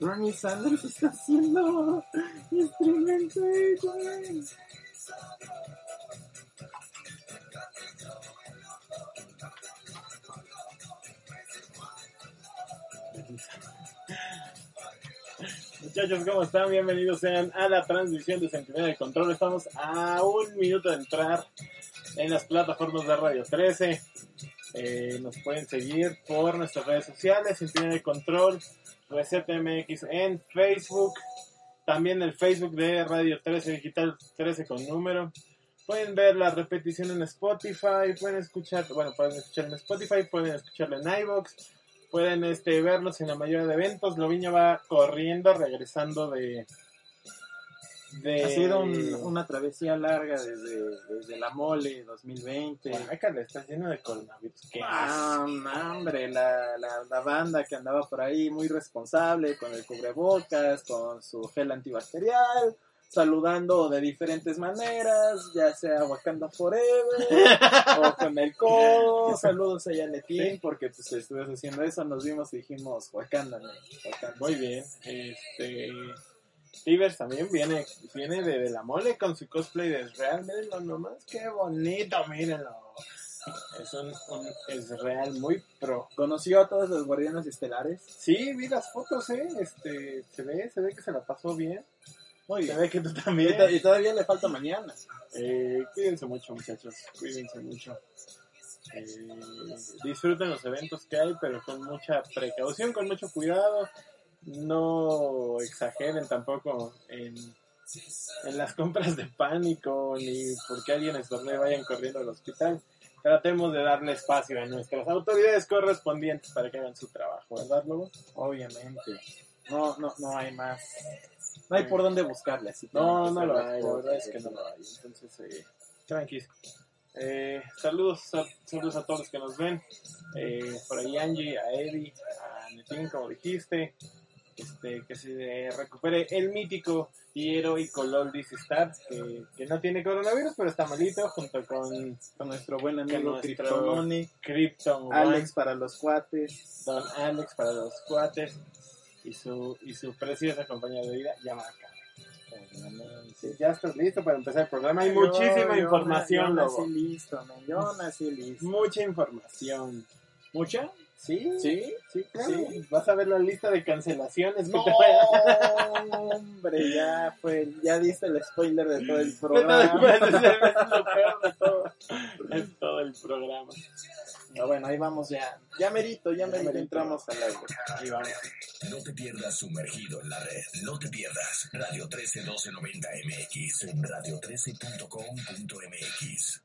Ronnie Sanders está haciendo instrumento, güey. Muchachos, ¿cómo están? Bienvenidos sean a la transmisión de Centinela de Control. Estamos a un minuto de entrar en las plataformas de Radio 13. Eh, nos pueden seguir por nuestras redes sociales, Centinela de Control, Reset MX en Facebook, también el Facebook de Radio 13 Digital 13 con número. Pueden ver la repetición en Spotify, pueden escuchar, bueno, pueden escuchar en Spotify, pueden escucharlo en iVoox, pueden este, verlos en la mayoría de eventos. Loviño va corriendo, regresando de... de Ha sido un- una travesía larga desde, desde la mole 2020. Guácala, está lleno de coronavirus. ¿Qué Ah, hombre, la, la, la banda que andaba por ahí muy responsable con el cubrebocas, con su gel antibacterial, saludando de diferentes maneras, ya sea Wakanda Forever o con el codo. Saludos a Yanetín, porque pues estuvimos haciendo eso, nos vimos y dijimos Wakanda, ¿no? Wakanda. Muy bien. Este. Tibers también viene, viene de, de la mole con su cosplay de Israel. Mírenlo nomás, qué bonito, mírenlo. Es un, un Israel muy pro. Conoció a todos los guardianes estelares. Sí, vi las fotos, eh. Este, se ve, se ve que se la pasó bien. Muy Se bien. ve que tú también. y todavía le falta mañana. Eh, cuídense mucho, muchachos. Cuídense mucho. Eh, disfruten los eventos que hay, pero con mucha precaución, con mucho cuidado. No exageren tampoco en, en las compras de pánico, ni porque alguien estornude vayan corriendo al hospital. Tratemos de darle espacio a nuestras autoridades correspondientes para que hagan su trabajo, ¿verdad, Lobo? Obviamente. No, no, no hay más. No hay por dónde buscarle. Así No, no lo hay, la verdad es que no lo hay. Entonces, eh, tranquis. Eh, saludos, sal- saludos a todos los que nos ven. Eh, por ahí Angie, a Eddie, a Netín, como dijiste. Este, que se recupere el mítico y heroico Loldis Star, que, que no tiene coronavirus, pero está malito, junto con Con nuestro buen amigo Kryptononi, Krypton Alex para los cuates. Don Alex para los cuates y su, y su preciosa compañía de vida, Yamaha. Sí, ya estás listo para empezar el programa. Hay Yo- muchísima yo- información, Yo Lobo. listo, man. Yo nací listo. Mucha información. ¿Mucha? ¿Sí? ¿Sí? Sí, claro. Sí. Vas a ver la lista de cancelaciones que No, te hombre, ya fue, ya diste el spoiler de todo el programa. es lo peor de todo. Es todo el programa. Pero bueno, ahí vamos ya. Ya merito, ya merito, merito. entramos al aire. Ahí vamos. No te pierdas sumergido en la red. No te pierdas Radio 131290 MX en radio13.com.mx.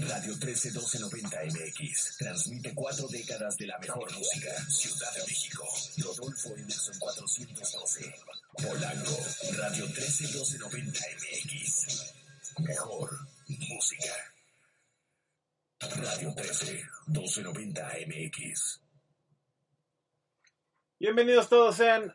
Radio 131290 MX transmite cuatro décadas de la mejor música. Ciudad de México. Rodolfo Emerson 412. Polanco. Radio 131290 MX. Mejor música. Radio 13 1290 MX. Bienvenidos todos sean.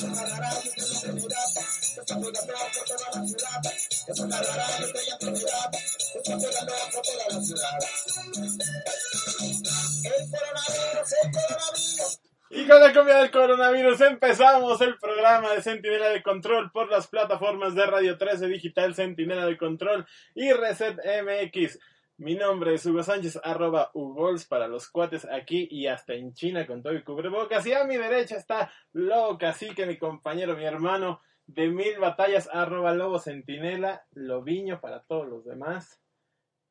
Y con la comida del coronavirus empezamos el programa de Centinela de Control por las plataformas de Radio 13 Digital, Centinela de Control y Reset MX. Mi nombre es Hugo Sánchez, arroba Ugols para los cuates aquí y hasta en China con todo y cubrebocas. Y a mi derecha está Lobo Cacique, mi compañero, mi hermano de mil batallas, arroba Lobo Centinela, Lobiño para todos los demás.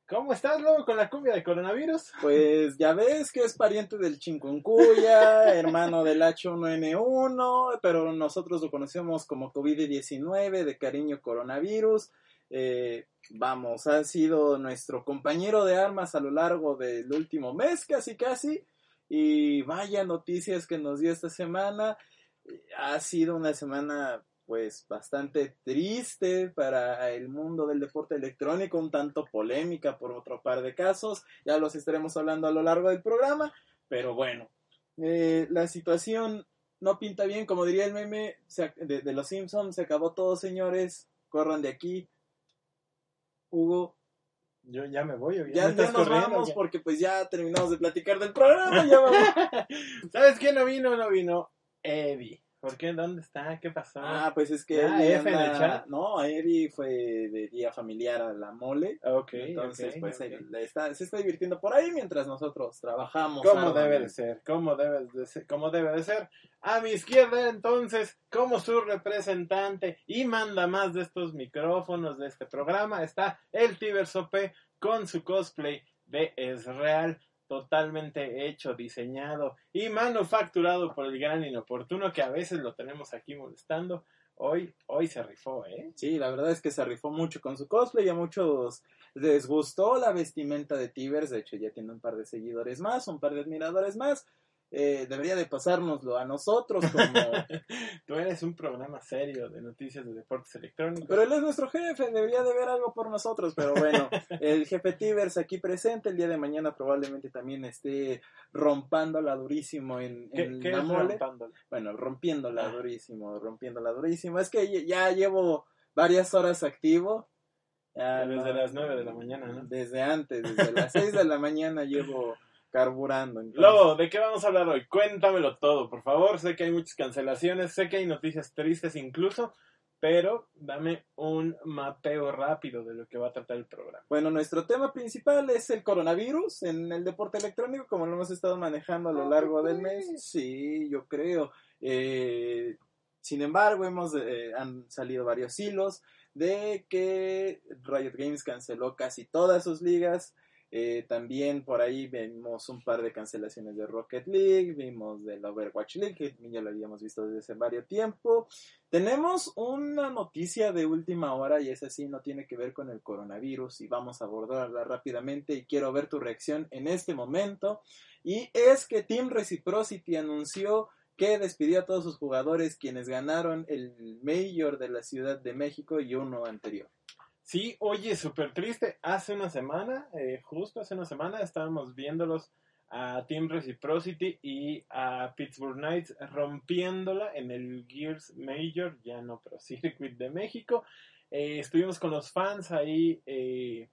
¿Cómo estás, Lobo, con la cumbia de coronavirus? Pues ya ves que es pariente del chikungunya, hermano del H1N1, pero nosotros lo conocemos como COVID-19, de cariño coronavirus. Eh, vamos, ha sido nuestro compañero de armas a lo largo del último mes, casi casi. Y vaya noticias que nos dio esta semana. Ha sido una semana pues bastante triste para el mundo del deporte electrónico, un tanto polémica por otro par de casos, ya los estaremos hablando a lo largo del programa, pero bueno, eh, la situación no pinta bien, como diría el meme de, de los Simpsons, se acabó todo señores, corran de aquí, Hugo. Yo ya me voy. Ya, ya, nos vamos porque pues ya terminamos de platicar del programa. Ya vamos. ¿Sabes quién no vino? No vino Eddie. ¿Por qué? ¿Dónde está? ¿Qué pasó? Ah, pues es que F en el chat. No, Eddie fue de día familiar a la mole. Ok. Entonces, pues Está, se está divirtiendo por ahí mientras nosotros trabajamos. ¿Cómo debe de ser? ¿Cómo debe de ser? ¿Cómo debe de ser? A mi izquierda, entonces, como su representante y manda más de estos micrófonos de este programa, está el Tibersope con su cosplay de Israel totalmente hecho, diseñado y manufacturado por el gran inoportuno que a veces lo tenemos aquí molestando. Hoy, hoy se rifó, ¿eh? Sí, la verdad es que se rifó mucho con su cosplay, a muchos les gustó la vestimenta de Tibers, de hecho ya tiene un par de seguidores más, un par de admiradores más, eh, debería de pasárnoslo a nosotros como... Tú eres un programa serio de noticias de deportes electrónicos. Pero él es nuestro jefe, debería de ver algo por nosotros, pero bueno, el jefe Tivers aquí presente, el día de mañana probablemente también esté rompiéndola durísimo en, en ¿Qué, la mole. rompándola? Bueno, rompiéndola Ah. durísimo, rompiéndola durísimo. Es que ya llevo varias horas activo. Ya Desde no- las 9 de la mañana, ¿no? Desde antes, desde las 6 de la mañana llevo carburando. entonces- Lobo, ¿de qué vamos a hablar hoy? Cuéntamelo todo, por favor. Sé que hay muchas cancelaciones, sé que hay noticias tristes incluso, pero dame un mapeo rápido de lo que va a tratar el programa. Bueno, nuestro tema principal es el coronavirus en el deporte electrónico, como lo hemos estado manejando a lo largo del mes. Sí, yo creo. Eh, sin embargo, hemos eh, han salido varios hilos de que Riot Games canceló casi todas sus ligas. Eh, también por ahí vimos un par de cancelaciones de Rocket League, vimos del Overwatch League, que ya lo habíamos visto desde hace varios tiempo. Tenemos una noticia de última hora y esa sí no tiene que ver con el coronavirus y vamos a abordarla rápidamente y quiero ver tu reacción en este momento. Y es que Team Reciprocity anunció que despidió a todos sus jugadores quienes ganaron el Mayor de la Ciudad de México y uno anterior. Sí, oye, súper triste. Hace una semana, eh, justo hace una semana, estábamos viéndolos a Team Reciprocity y a Pittsburgh Knights rompiéndola en el Gears Major, ya no Pro Circuit de México. Eh, estuvimos con los fans ahí eh,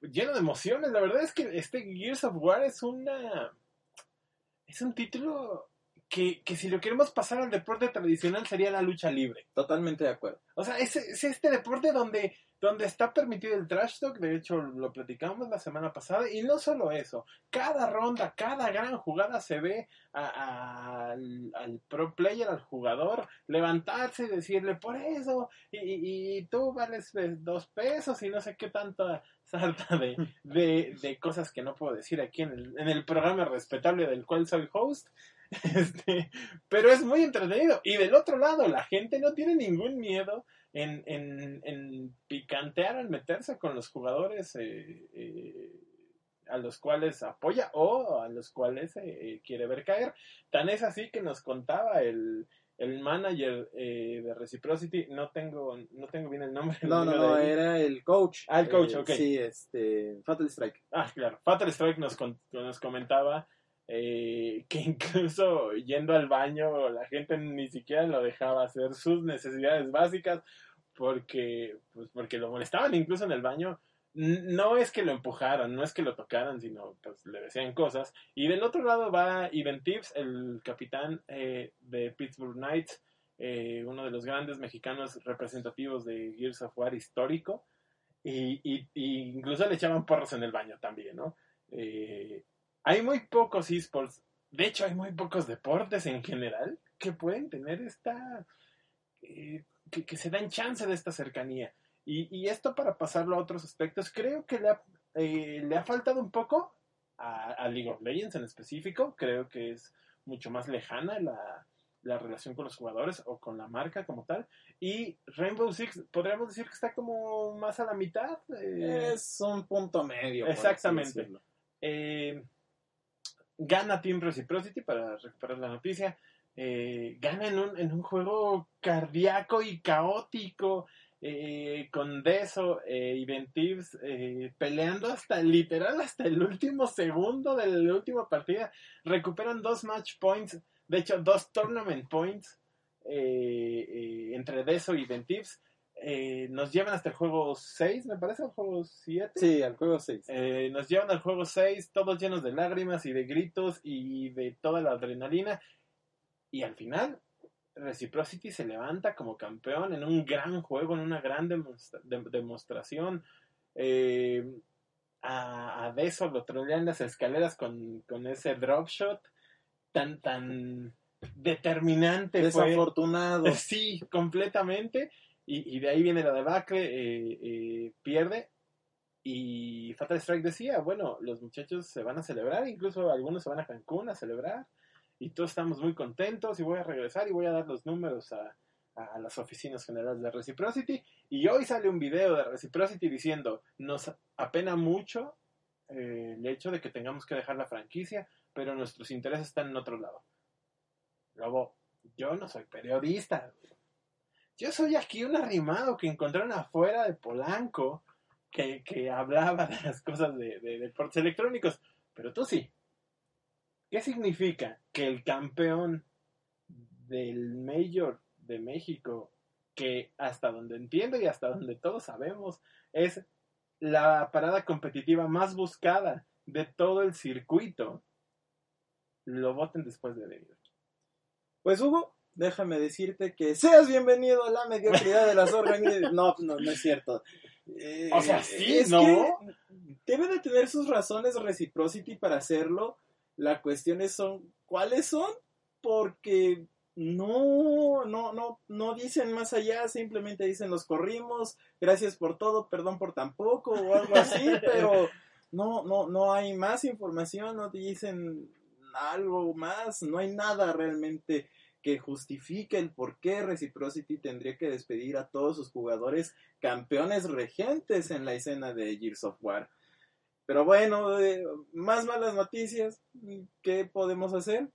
lleno de emociones. La verdad es que este Gears of War es una... Es un título que, que si lo queremos pasar al deporte tradicional sería la lucha libre. Totalmente de acuerdo. O sea, es, es este deporte donde, donde está permitido el trash talk, de hecho lo platicamos la semana pasada, y no solo eso, cada ronda, cada gran jugada se ve a- a- al, al pro player, al jugador, levantarse y decirle, por eso, y, y- y tú vales dos pesos y no sé qué tanta sarta de, de, de cosas que no puedo decir aquí en el, en el programa respetable del cual soy host. Este, pero es muy entretenido. Y del otro lado, la gente no tiene ningún miedo en, en, en picantear al meterse con los jugadores eh, eh, a los cuales apoya o a los cuales eh, eh, quiere ver caer. Tan es así que nos contaba el, el manager eh, de Reciprocity, no tengo, no tengo bien el nombre. No, no, era el coach. Ah, el coach, Eh, ok. Sí, este, Fatal Strike. Ah, claro. Fatal Strike nos, con- nos comentaba eh, que incluso yendo al baño la gente ni siquiera lo dejaba hacer sus necesidades básicas porque, pues, porque lo molestaban incluso en el baño. No es que lo empujaran, no es que lo tocaran, sino pues le decían cosas. Y del otro lado va Ivan Tibbs, el capitán eh, de Pittsburgh Knights, eh, uno de los grandes mexicanos representativos de Gears of War histórico. Y, y- y incluso le echaban porros en el baño también, ¿no? Eh, hay muy pocos esports, de hecho hay muy pocos deportes en general que pueden tener esta, eh, que, que se dan chance de esta cercanía. Y, y esto para pasarlo a otros aspectos, creo que le ha, eh, le ha faltado un poco a, a League of Legends en específico, creo que es mucho más lejana la, la relación con los jugadores o con la marca como tal. Y Rainbow Six, podríamos decir que está como más a la mitad. eh, Es un punto medio. Exactamente. eh, gana Team Reciprocity para recuperar la noticia. eh, gana en un, en un juego cardíaco y caótico. eh, con Deso eh, y Ventives peleando hasta literal hasta el último segundo de la última partida. Recuperan dos match points, de hecho, dos tournament points entre Deso y Ventives. Eh, nos llevan hasta el juego 6, me parece, el juego 7. Sí, al juego 6. Eh, nos llevan al juego 6, todos llenos de lágrimas y de gritos y de toda la adrenalina. Y al final, Reciprocity se levanta como campeón en un gran juego, en una gran de- demostración. Eh, a, a Deso lo trolean las escaleras con, con ese drop shot tan, tan determinante. fue. Desafortunado. Sí, completamente. Y, y de ahí viene la debacle, eh, eh, pierde. Y Fatal Strike decía, bueno, los muchachos se van a celebrar, incluso algunos se van a Cancún a celebrar. Y todos estamos muy contentos y voy a regresar y voy a dar los números a, a las oficinas generales de Reciprocity. Y hoy sale un video de Reciprocity diciendo, nos apena mucho eh, el hecho de que tengamos que dejar la franquicia, pero nuestros intereses están en otro lado. Lobo, yo no soy periodista. Yo soy aquí un arrimado que encontraron afuera de Polanco que, que hablaba de las cosas de, de deportes electrónicos. Pero tú sí. ¿Qué significa que el campeón del Major de México, que hasta donde entiendo y hasta donde todos sabemos, es la parada competitiva más buscada de todo el circuito, lo voten después de debido? Pues Hugo, déjame decirte que seas bienvenido a la mediocridad de las organizaciones. No, no, no es cierto. Eh, O sea, sí, es ¿no? que Debe de tener sus razones Reciprocity para hacerlo. La cuestión es son, ¿cuáles son? Porque no, no, no, no dicen más allá, simplemente dicen los corrimos, gracias por todo, perdón por tampoco, o algo así, pero no, no, no hay más información, no dicen algo más, no hay nada realmente que justifique el por qué Reciprocity tendría que despedir a todos sus jugadores campeones regentes en la escena de Gears of War. Pero bueno, eh, más malas noticias, ¿qué podemos hacer?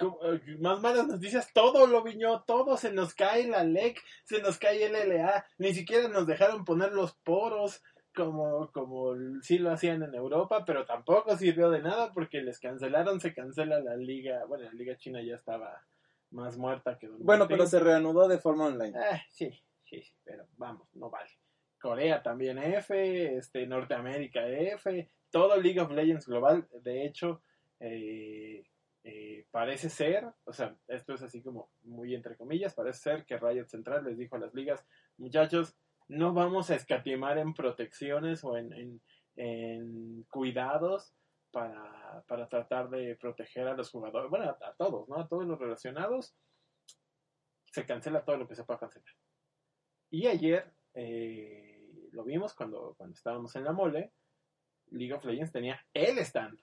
Eh, Más malas noticias, todo lo viñó, todo se nos cae la LEC, se nos cae el LA, ni siquiera nos dejaron poner los poros como, como sí lo hacían en Europa, pero tampoco sirvió de nada porque les cancelaron, se cancela la liga, bueno, la liga china ya estaba más muerta que Don Bueno, pero se reanudó de forma online. Ah, sí, sí, sí, pero vamos, no vale. Corea también F, este, Norteamérica F, todo League of Legends global, de hecho, eh, eh, parece ser, o sea, esto es así como muy entre comillas, parece ser que Riot Central les dijo a las ligas, muchachos, no vamos a escatimar en protecciones o en, en, en cuidados para, para tratar de proteger a los jugadores, bueno, a, a todos, ¿no? A todos los relacionados, se cancela todo lo que se pueda cancelar. Y ayer eh, lo vimos cuando, cuando estábamos en la mole. League of Legends tenía el stand.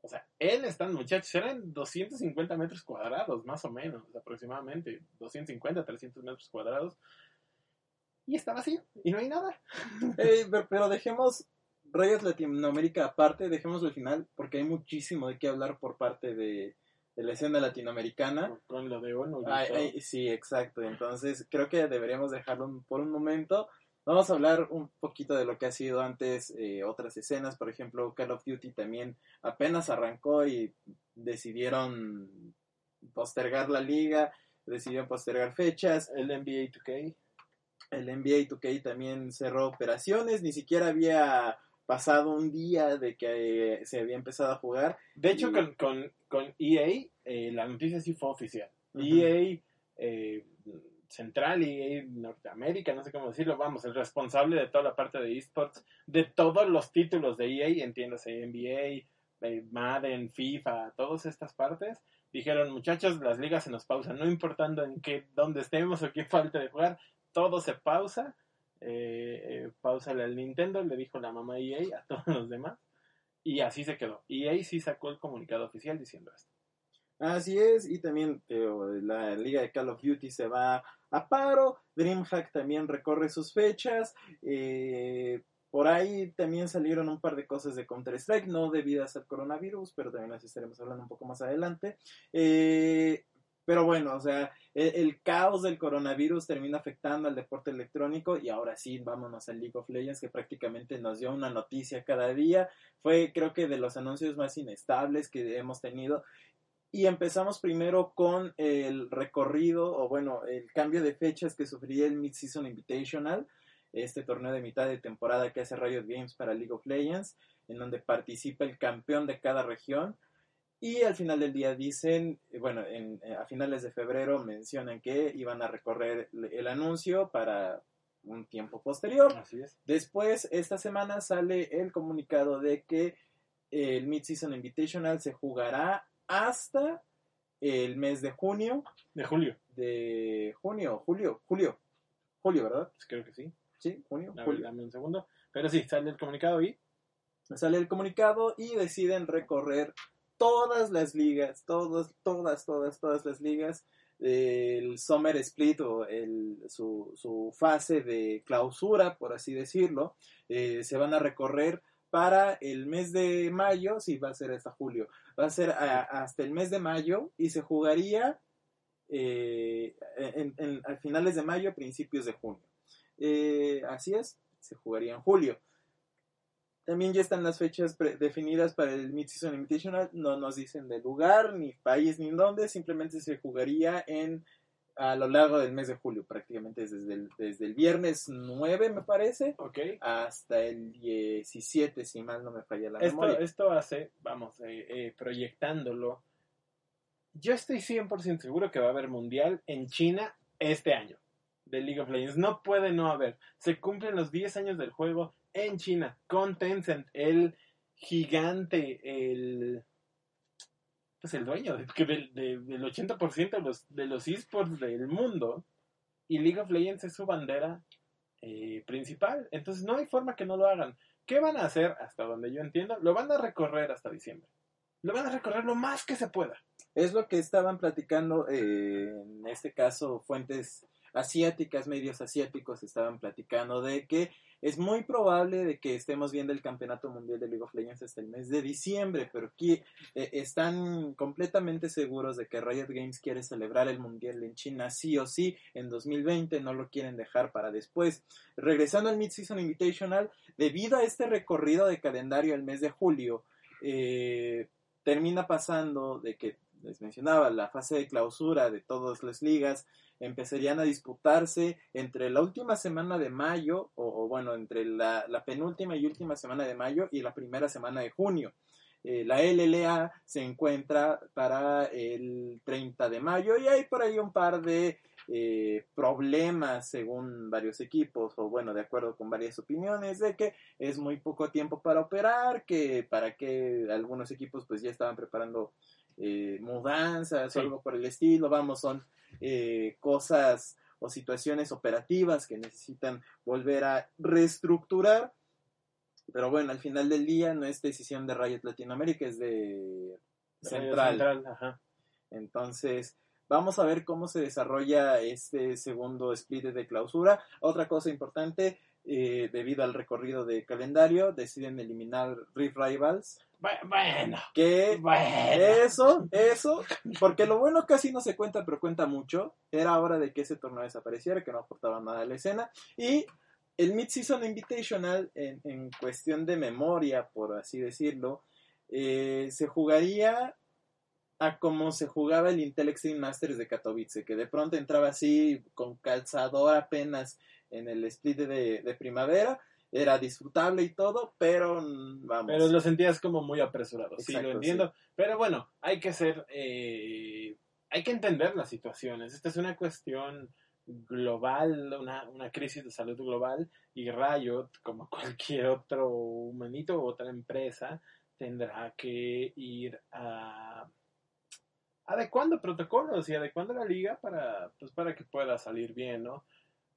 O sea, el stand, muchachos, eran 250 metros cuadrados, más o menos, aproximadamente. 250, 300 metros cuadrados. Y está vacío, y no hay nada. Eh, pero, pero dejemos Riot Latinoamérica aparte, dejemos al final, porque hay muchísimo de qué hablar por parte de, de la escena latinoamericana. Con lo de ONU. Ay, ay, sí, exacto. Entonces, creo que deberíamos dejarlo por un momento. Vamos a hablar un poquito de lo que ha sido antes eh, otras escenas. Por ejemplo, Call of Duty también apenas arrancó y decidieron postergar la liga, decidieron postergar fechas. El NBA 2K. El NBA 2K también cerró operaciones, ni siquiera había pasado un día de que eh, se había empezado a jugar. De hecho, Y- con, con, con EA, eh, la noticia sí fue oficial. EA eh, Central y Norteamérica, no sé cómo decirlo, vamos, el responsable de toda la parte de esports, de todos los títulos de EA, entiéndase, NBA, eh, Madden, FIFA, todas estas partes, dijeron, muchachos, las ligas se nos pausan, no importando en qué, dónde estemos o qué falta de jugar, todo se pausa, eh, eh, al Nintendo, le dijo la mamá EA a todos los demás, y así se quedó. EA sí sacó el comunicado oficial diciendo esto. Así es, y también la liga de Call of Duty se va a paro, DreamHack también recorre sus fechas, eh, por ahí también salieron un par de cosas de Counter-Strike, no debidas al coronavirus, pero también las estaremos hablando un poco más adelante. Eh, pero bueno, o sea, el, el, caos del coronavirus termina afectando al deporte electrónico y ahora sí, vámonos al League of Legends que prácticamente nos dio una noticia cada día. Fue creo que de los anuncios más inestables que hemos tenido y empezamos primero con el recorrido, o bueno, el cambio de fechas que sufría el Mid-Season Invitational, este torneo de mitad de temporada que hace Riot Games para League of Legends, en donde participa el campeón de cada región. Y al final del día dicen, bueno, en, a finales de febrero mencionan que iban a recorrer el anuncio para un tiempo posterior. Así es. Después, esta semana sale el comunicado de que el Mid-Season Invitational se jugará hasta el mes de junio. De julio. De junio, julio, julio. Julio, ¿verdad? Pues creo que sí. Sí, junio. A ver, julio. dame un segundo. Pero sí, sale el comunicado y Sale el comunicado y deciden recorrer todas las ligas, todas, todas, todas, todas las ligas. El Summer Split o el, su, fase de clausura, por así decirlo, eh, se van a recorrer para el mes de mayo, sí, va a ser hasta julio, va a ser hasta el mes de mayo y se jugaría eh, a finales de mayo, principios de junio. Eh, así es, se jugaría en julio. También ya están las fechas definidas para el Mid-Season Invitational, no nos dicen de lugar, ni país, ni dónde, simplemente se jugaría en a lo largo del mes de julio, prácticamente desde el, desde el viernes 9, me parece, okay. hasta el 17, si mal no me falla la esto, memoria. Esto hace, vamos, eh, eh, proyectándolo, yo estoy 100% seguro que va a haber mundial en China este año de League of Legends. No puede no haber. Se cumplen los 10 años del juego en China con Tencent, el gigante, el pues el dueño de, de, de, del 80% de los, de los esports del mundo y League of Legends es su bandera eh, principal. Entonces no hay forma que no lo hagan. ¿Qué van a hacer? Hasta donde yo entiendo, lo van a recorrer hasta diciembre. Lo van a recorrer lo más que se pueda. Es lo que estaban platicando, eh, en este caso, fuentes asiáticas, medios asiáticos estaban platicando de que es muy probable de que estemos viendo el campeonato mundial de League of Legends hasta el mes de diciembre, pero aquí eh, están completamente seguros de que Riot Games quiere celebrar el mundial en China sí o sí en 2020, no lo quieren dejar para después. Regresando al Mid-Season Invitational, debido a este recorrido de calendario el mes de julio, eh, termina pasando de que les mencionaba, la fase de clausura de todas las ligas empezarían a disputarse entre la última semana de mayo, o, bueno, entre la, la, penúltima y última semana de mayo y la primera semana de junio. Eh, la LLA se encuentra para el 30 de mayo y hay por ahí un par de eh, problemas según varios equipos, o bueno, de acuerdo con varias opiniones, de que es muy poco tiempo para operar, que para que algunos equipos pues ya estaban preparando eh, mudanzas sí. o algo por el estilo, vamos, son eh, cosas o situaciones operativas que necesitan volver a reestructurar. Pero bueno, al final del día no es decisión de Riot Latinoamérica, es de Central. Central ajá. Entonces, vamos a ver cómo se desarrolla este segundo split de clausura. Otra cosa importante, eh, debido al recorrido de calendario, deciden eliminar Rift Rivals. Bueno, que bueno. eso, eso, porque lo bueno casi no se cuenta, pero cuenta mucho. Era hora de que ese torneo desapareciera, que no aportaba nada a la escena. Y el Mid-Season Invitational, en, en, cuestión de memoria, por así decirlo, eh, se jugaría a como se jugaba el Intel Extreme Masters de Katowice, que de pronto entraba así con calzador apenas en el split de, de primavera era disfrutable y todo, pero vamos. Pero lo sentías como muy apresurado, Exacto, sí, lo entiendo. Sí. Pero bueno, hay que ser, eh, hay que entender las situaciones. Esta es una cuestión global, una, una crisis de salud global y Riot, como cualquier otro humanito u otra empresa, tendrá que ir a adecuando protocolos y adecuando la liga para, pues, para que pueda salir bien, ¿no?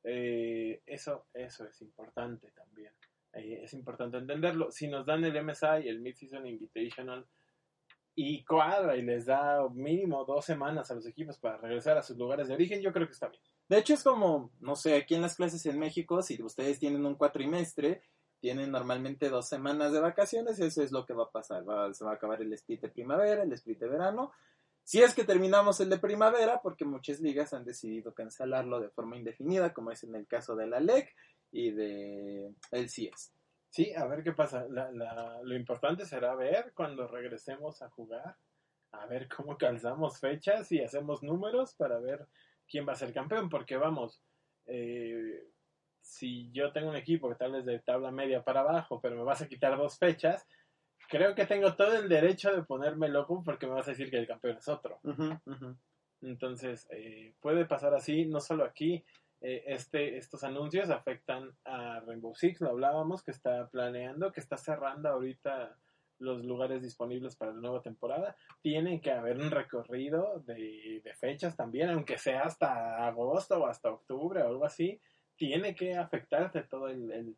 Eh, eso, eso es importante también. Eh, es importante entenderlo. Si nos dan el MSI, el Mid-Season Invitational, y cuadra y les da mínimo dos semanas a los equipos para regresar a sus lugares de origen, yo creo que está bien. De hecho, es como, no sé, aquí en las clases en México, si ustedes tienen un cuatrimestre, tienen normalmente dos semanas de vacaciones, eso es lo que va a pasar. se va a acabar el split de primavera, el split de verano. Si es que terminamos el de primavera, porque muchas ligas han decidido cancelarlo de forma indefinida, como es en el caso de la LEC y de el CS. Sí, a ver qué pasa. lo importante será ver cuando regresemos a jugar, a ver cómo calzamos fechas y hacemos números para ver quién va a ser campeón, porque vamos, eh, si yo tengo un equipo que tal vez de tabla media para abajo, pero me vas a quitar dos fechas, creo que tengo todo el derecho de ponerme loco porque me vas a decir que el campeón es otro. Entonces, eh, puede pasar así, no solo aquí, eh, este, estos anuncios afectan a Rainbow Six, lo hablábamos, que está planeando, que está cerrando ahorita los lugares disponibles para la nueva temporada. Tiene que haber un recorrido de, fechas también, aunque sea hasta agosto o hasta octubre o algo así. Tiene que afectarte todo el,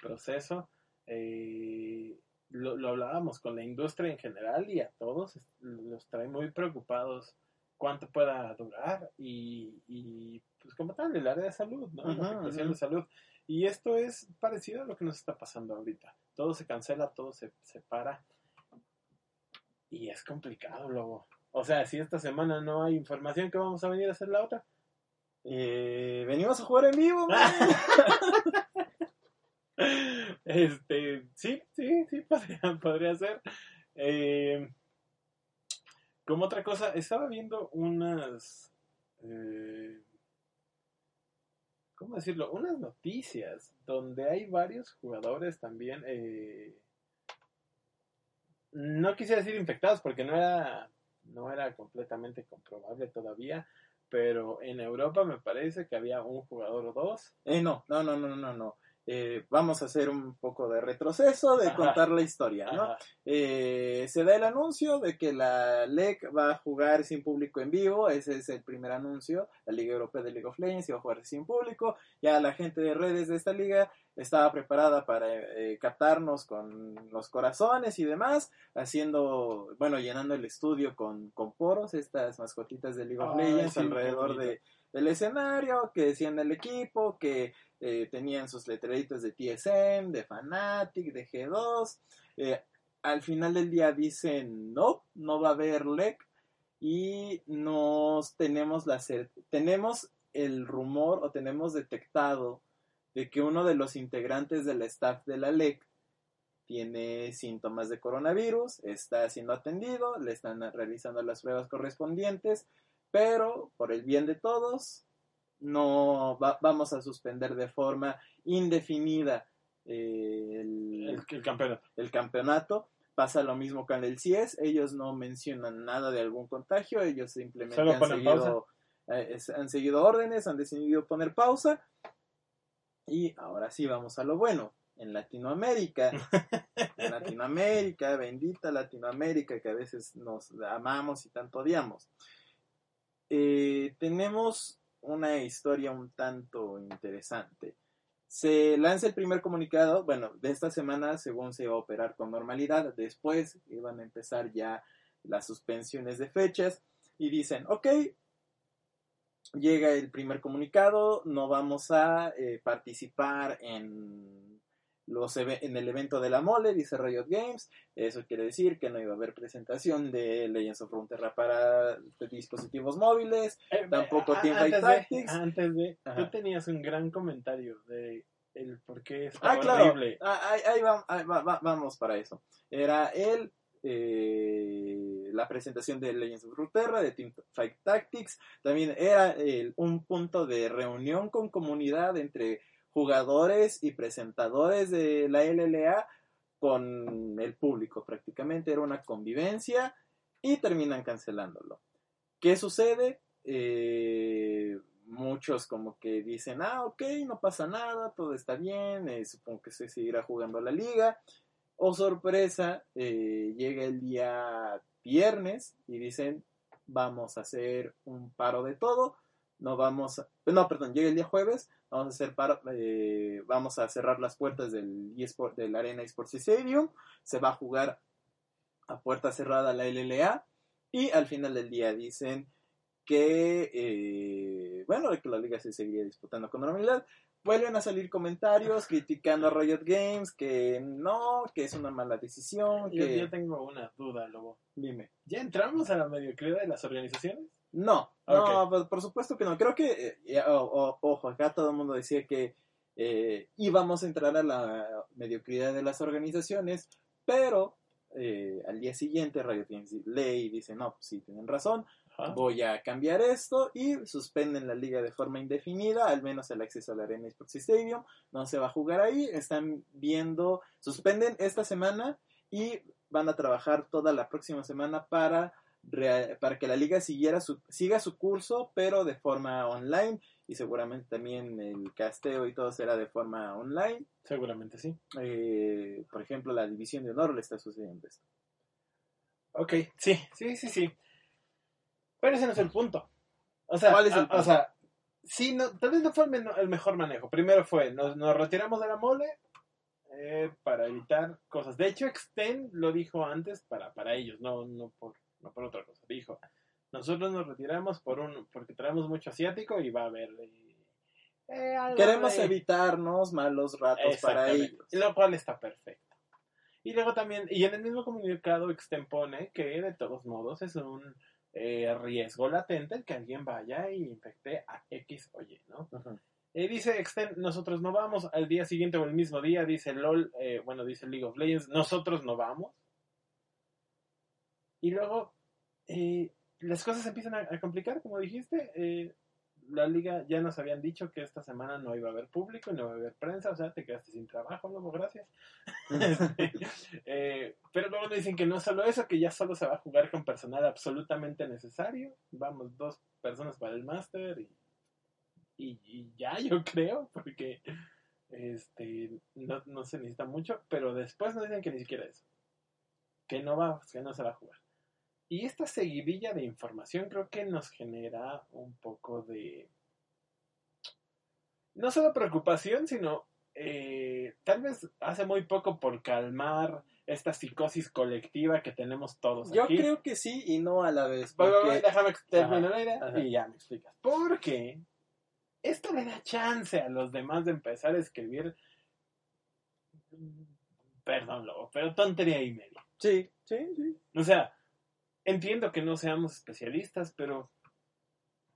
proceso. Eh, lo, lo, hablábamos con la industria en general y a todos los trae muy preocupados cuánto pueda durar y, y pues como tal, el área de salud, ¿no? la afectación de salud. Y esto es parecido a lo que nos está pasando ahorita. Todo se cancela, todo se, se para. Y es complicado luego. O sea, si esta semana no hay información, ¿qué vamos a venir a hacer la otra? Eh, venimos a jugar en vivo, Este, sí, sí, sí, podría, podría ser. Eh, como otra cosa, estaba viendo unas. Eh, ¿Cómo decirlo? Unas noticias donde hay varios jugadores también. Eh, no quisiera decir infectados porque no era, no era completamente comprobable todavía. Pero en Europa me parece que había un jugador o dos. Eh, no, no, no, no, no, no. Eh, vamos a hacer un poco de retroceso, de contar la historia, ¿no? Eh, se da el anuncio de que la LEC va a jugar sin público en vivo, ese es el primer anuncio, la Liga Europea de League of Legends va a jugar sin público, ya la gente de redes de esta liga estaba preparada para eh, captarnos con los corazones y demás, haciendo, bueno, llenando el estudio con, con poros, estas mascotitas de League of Legends alrededor de, del escenario, que decían el equipo, que eh, tenían sus letreritos de TSM, de Fanatic, de G2. Eh, al final del día dicen no, no va a haber LEC y nos tenemos la tenemos el rumor o tenemos detectado de que uno de los integrantes del staff de la LEC tiene síntomas de coronavirus, está siendo atendido, le están realizando las pruebas correspondientes, pero por el bien de todos, no vamos a suspender de forma indefinida eh, el, campeonato. el campeonato. Pasa lo mismo con el CIES, ellos no mencionan nada de algún contagio, ellos simplemente han seguido, eh, han seguido órdenes, han decidido poner pausa. Y ahora sí vamos a lo bueno. En Latinoamérica, en Latinoamérica, bendita Latinoamérica que a veces nos amamos y tanto odiamos. Eh, tenemos una historia un tanto interesante. Se lanza el primer comunicado, bueno, de esta semana según se iba a operar con normalidad, después iban a empezar ya las suspensiones de fechas y dicen, ok, llega el primer comunicado, no vamos a eh, participar en los en el evento de la mole, dice Riot Games. Eso quiere decir que no iba a haber presentación de Legends of Runeterra para dispositivos móviles, eh, tampoco eh, Teamfight Tactics. Antes de, tú tenías un gran comentario de el por qué estaba ah, claro. horrible. Ah, ahí, vamos para eso. Era el eh, la presentación de Legends of Runeterra, de Teamfight Tactics. También era un punto de reunión con comunidad entre jugadores y presentadores de la LLA con el público prácticamente. Era una convivencia y terminan cancelándolo. ¿Qué sucede? Eh, muchos como que dicen, ah, ok, no pasa nada, todo está bien, eh, supongo que se seguirá jugando la liga. O sorpresa, eh, llega el día viernes y dicen, vamos a hacer un paro de todo, no vamos, a, no, perdón, llega el día jueves, vamos a hacer eh, vamos a cerrar las puertas del eSport, del Arena Esports Stadium, se va a jugar a puerta cerrada la LLA y al final del día dicen que, eh, bueno, que la liga se seguiría disputando con normalidad. Vuelven a salir comentarios criticando a Riot Games, que no, que es una mala decisión. Yo, Que... yo tengo una duda, Lobo. Dime. ¿Ya entramos a la mediocridad de las organizaciones? No, Ok. no, por, por supuesto que no. Creo que, eh, o- ojo, acá todo el mundo decía que eh, íbamos a entrar a la mediocridad de las organizaciones, pero eh, al día siguiente Riot Games lee y dice, no, pues sí, tienen razón, Ajá. voy a cambiar esto y suspenden la liga de forma indefinida, al menos el acceso a la Arena Sports Stadium, no se va a jugar ahí, están viendo, suspenden esta semana y van a trabajar toda la próxima semana para, para que la liga siguiera su, siga su curso, pero de forma online y seguramente también el casteo y todo será de forma online. Seguramente sí. Eh, por ejemplo, la división de honor le está sucediendo esto. Ok, sí, sí, sí, sí. Pero ese no es el punto. O sea, ¿Cuál es el o sea, sí, no, tal vez no fue el mejor manejo. Primero fue, nos, nos retiramos de la mole eh, para evitar cosas. De hecho, Extend lo dijo antes para, para ellos, no, no, por, no por otra cosa. Dijo, nosotros nos retiramos por un, porque traemos mucho asiático y va a haber... eh, eh, Queremos de- evitarnos malos ratos para ellos. Lo cual está perfecto. Y luego también, y en el mismo comunicado extempone que de todos modos es un eh, riesgo latente el que alguien vaya y infecte a X o Y, ¿no? Eh, dice Extend, nosotros no vamos al día siguiente o el mismo día, dice LOL, eh, bueno, dice League of Legends, nosotros no vamos. Y luego eh, las cosas empiezan a, a complicar, como dijiste. eh, la liga ya nos habían dicho que esta semana no iba a haber público no iba a haber prensa, o sea, te quedaste sin trabajo, Lobo, gracias. Este, eh, pero luego nos dicen que no solo eso, que ya solo se va a jugar con personal absolutamente necesario. Vamos, dos personas para el máster y, y, y ya, yo creo, porque este no, no se necesita mucho, pero después nos dicen que ni siquiera eso. Que no va, que no se va a jugar. Y esta seguidilla de información creo que nos genera un poco de. No solo preocupación, sino eh, tal vez hace muy poco por calmar esta psicosis colectiva que tenemos todos Yo aquí. creo que sí y no a la vez. Voy, voy, voy, porque- déjame terminar la idea y ya me explicas. Porque esto le da chance a los demás de empezar a escribir. Perdón, lobo, pero tontería y media. Sí, sí, sí. O sea, entiendo que no seamos especialistas, pero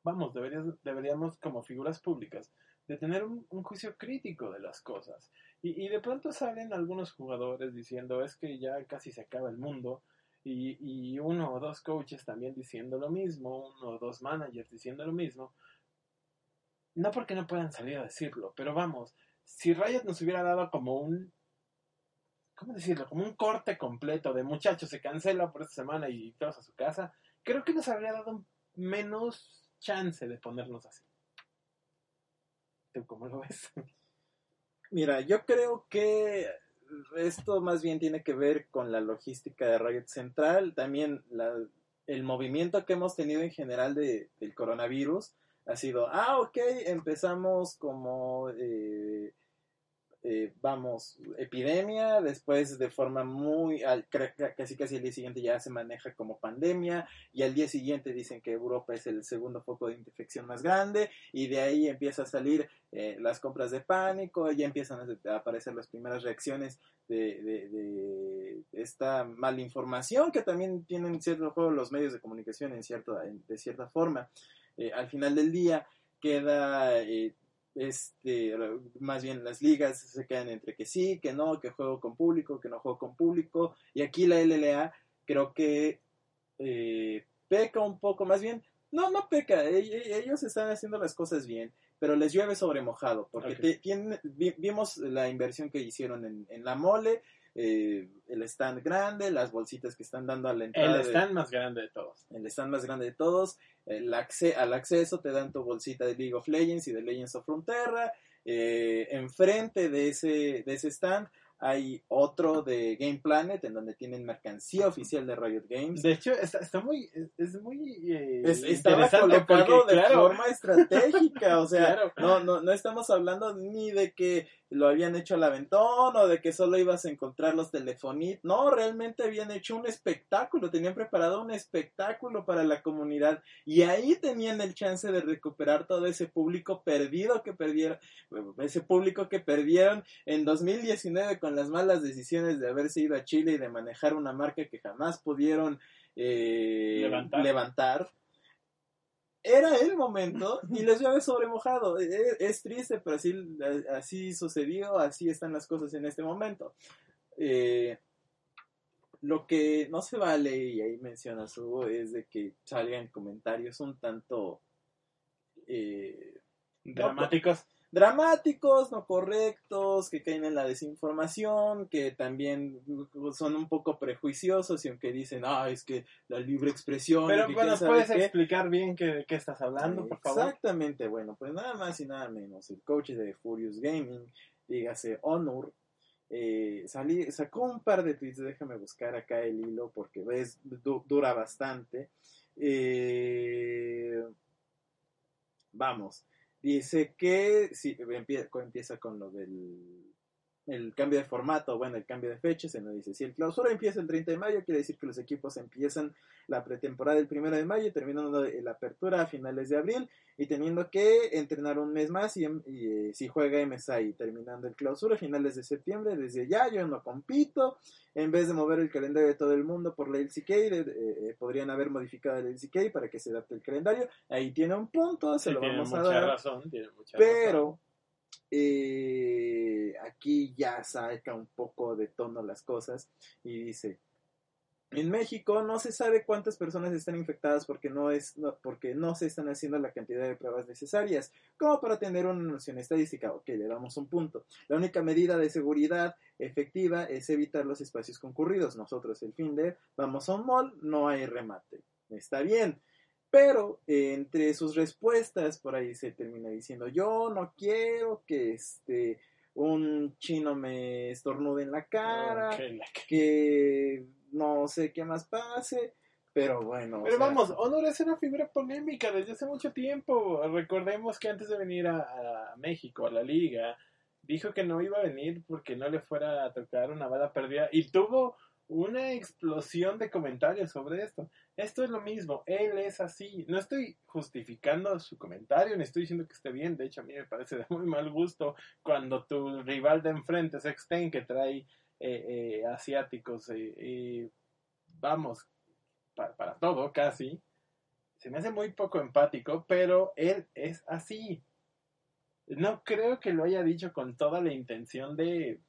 vamos, deberías- deberíamos como figuras públicas de tener un, juicio crítico de las cosas. Y, y de pronto salen algunos jugadores diciendo es que ya casi se acaba el mundo. Y, y uno o dos coaches también diciendo lo mismo, uno o dos managers diciendo lo mismo. No porque no puedan salir a decirlo, pero vamos, si Riot nos hubiera dado como un ¿cómo decirlo? Como un corte completo de muchachos, se cancela por esta semana y todos a su casa, creo que nos habría dado menos chance de ponernos así. ¿Tú cómo lo ves? Mira, yo creo que esto más bien tiene que ver con la logística de Riot Central, también el movimiento que hemos tenido en general de, del coronavirus ha sido, ah, ok, empezamos como, eh, eh, vamos, epidemia, después de forma muy, al- casi casi el día siguiente ya se maneja como pandemia, y al día siguiente dicen que Europa es el segundo foco de infección más grande, y de ahí empieza a salir eh, las compras de pánico, ya empiezan a aparecer las primeras reacciones de, de- de esta mala información que también tienen cierto juego los medios de comunicación en cierto, de cierta forma. Eh, al final del día queda, eh, este, más bien las ligas se quedan entre que sí, que no, que juego con público, que no juego con público, y aquí la LLA creo que eh, peca un poco, más bien, no, no peca, e- e- ellos están haciendo las cosas bien, pero les llueve sobre mojado, porque te- tienen- vi- vimos la inversión que hicieron en, en la mole, eh, el stand grande, las bolsitas que están dando a la entrada. El de- stand más grande de todos. el stand más grande de todos. El acce- al acceso te dan tu bolsita de League of Legends y de Legends of Frontera. Eh, enfrente de ese, de ese stand hay otro de Game Planet en donde tienen mercancía oficial de Riot Games. De hecho, está, está muy, es, es muy eh, Es- estaba colocado porque, de claro, forma estratégica, o sea, Claro. no, no, no estamos hablando ni de que lo habían hecho al aventón o de que solo ibas a encontrar los telefonitos, no, realmente habían hecho un espectáculo, tenían preparado un espectáculo para la comunidad y ahí tenían el chance de recuperar todo ese público perdido que perdieron, ese público que perdieron en 2019 con las malas decisiones de haberse ido a Chile y de manejar una marca que jamás pudieron eh, Levantar. levantar. Era el momento y les llueve sobre mojado. Es, es triste, pero así, así sucedió, así están las cosas en este momento. Eh, lo que no se vale, y ahí menciona Hugo, es de que salgan comentarios un tanto eh, dramáticos. Dramáticos, no correctos, que caen en la desinformación, que también son un poco prejuiciosos y aunque dicen, ah, es que la libre expresión. Pero bueno, ¿puedes qué". explicar bien qué, de qué estás hablando, por favor? Exactamente, bueno, pues nada más y nada menos. El coach de Furious Gaming, dígase Honor, eh, salí, sacó un par de tweets, déjame buscar acá el hilo porque ves, du- dura bastante. Eh, vamos, dice que sí, empie- empieza con lo del el cambio de formato, bueno, el cambio de fecha, se nos dice, si el clausura empieza el 30 de mayo, quiere decir que los equipos empiezan la pretemporada el 1 de mayo, terminando la apertura a finales de abril, y teniendo que entrenar un mes más y, y, eh, si juega MSI, terminando el clausura a finales de septiembre, desde ya yo no compito, en vez de mover el calendario de todo el mundo por la LCK, eh, podrían haber modificado el LCK para que se adapte el calendario, ahí tiene un punto, se Sí, lo vamos a dar, razón, tiene mucha pero eh, aquí ya saca un poco de tono las cosas y dice en México no se sabe cuántas personas están infectadas porque no es no- porque no se están haciendo la cantidad de pruebas necesarias como para tener una noción estadística. Ok, le damos un punto. La única medida de seguridad efectiva es evitar los espacios concurridos. Nosotros el fin de vamos a un mall, no hay remate. Está bien. Pero eh, entre sus respuestas, por ahí se termina diciendo, yo no quiero que este un chino me estornude en la cara, que no sé qué más pase, pero bueno. o Pero sea, vamos, Honor es una figura polémica desde hace mucho tiempo. Recordemos que antes de venir a, a México, a la liga, dijo que no iba a venir porque no le fuera a tocar una bala perdida y tuvo una explosión de comentarios sobre esto. Esto es lo mismo, él es así. No estoy justificando su comentario, ni estoy diciendo que esté bien. De hecho, a mí me parece de muy mal gusto cuando tu rival de enfrente es Exten, que trae eh, eh, asiáticos, eh, eh, vamos, para, todo casi. Se me hace muy poco empático, pero él es así. No creo que lo haya dicho con toda la intención de,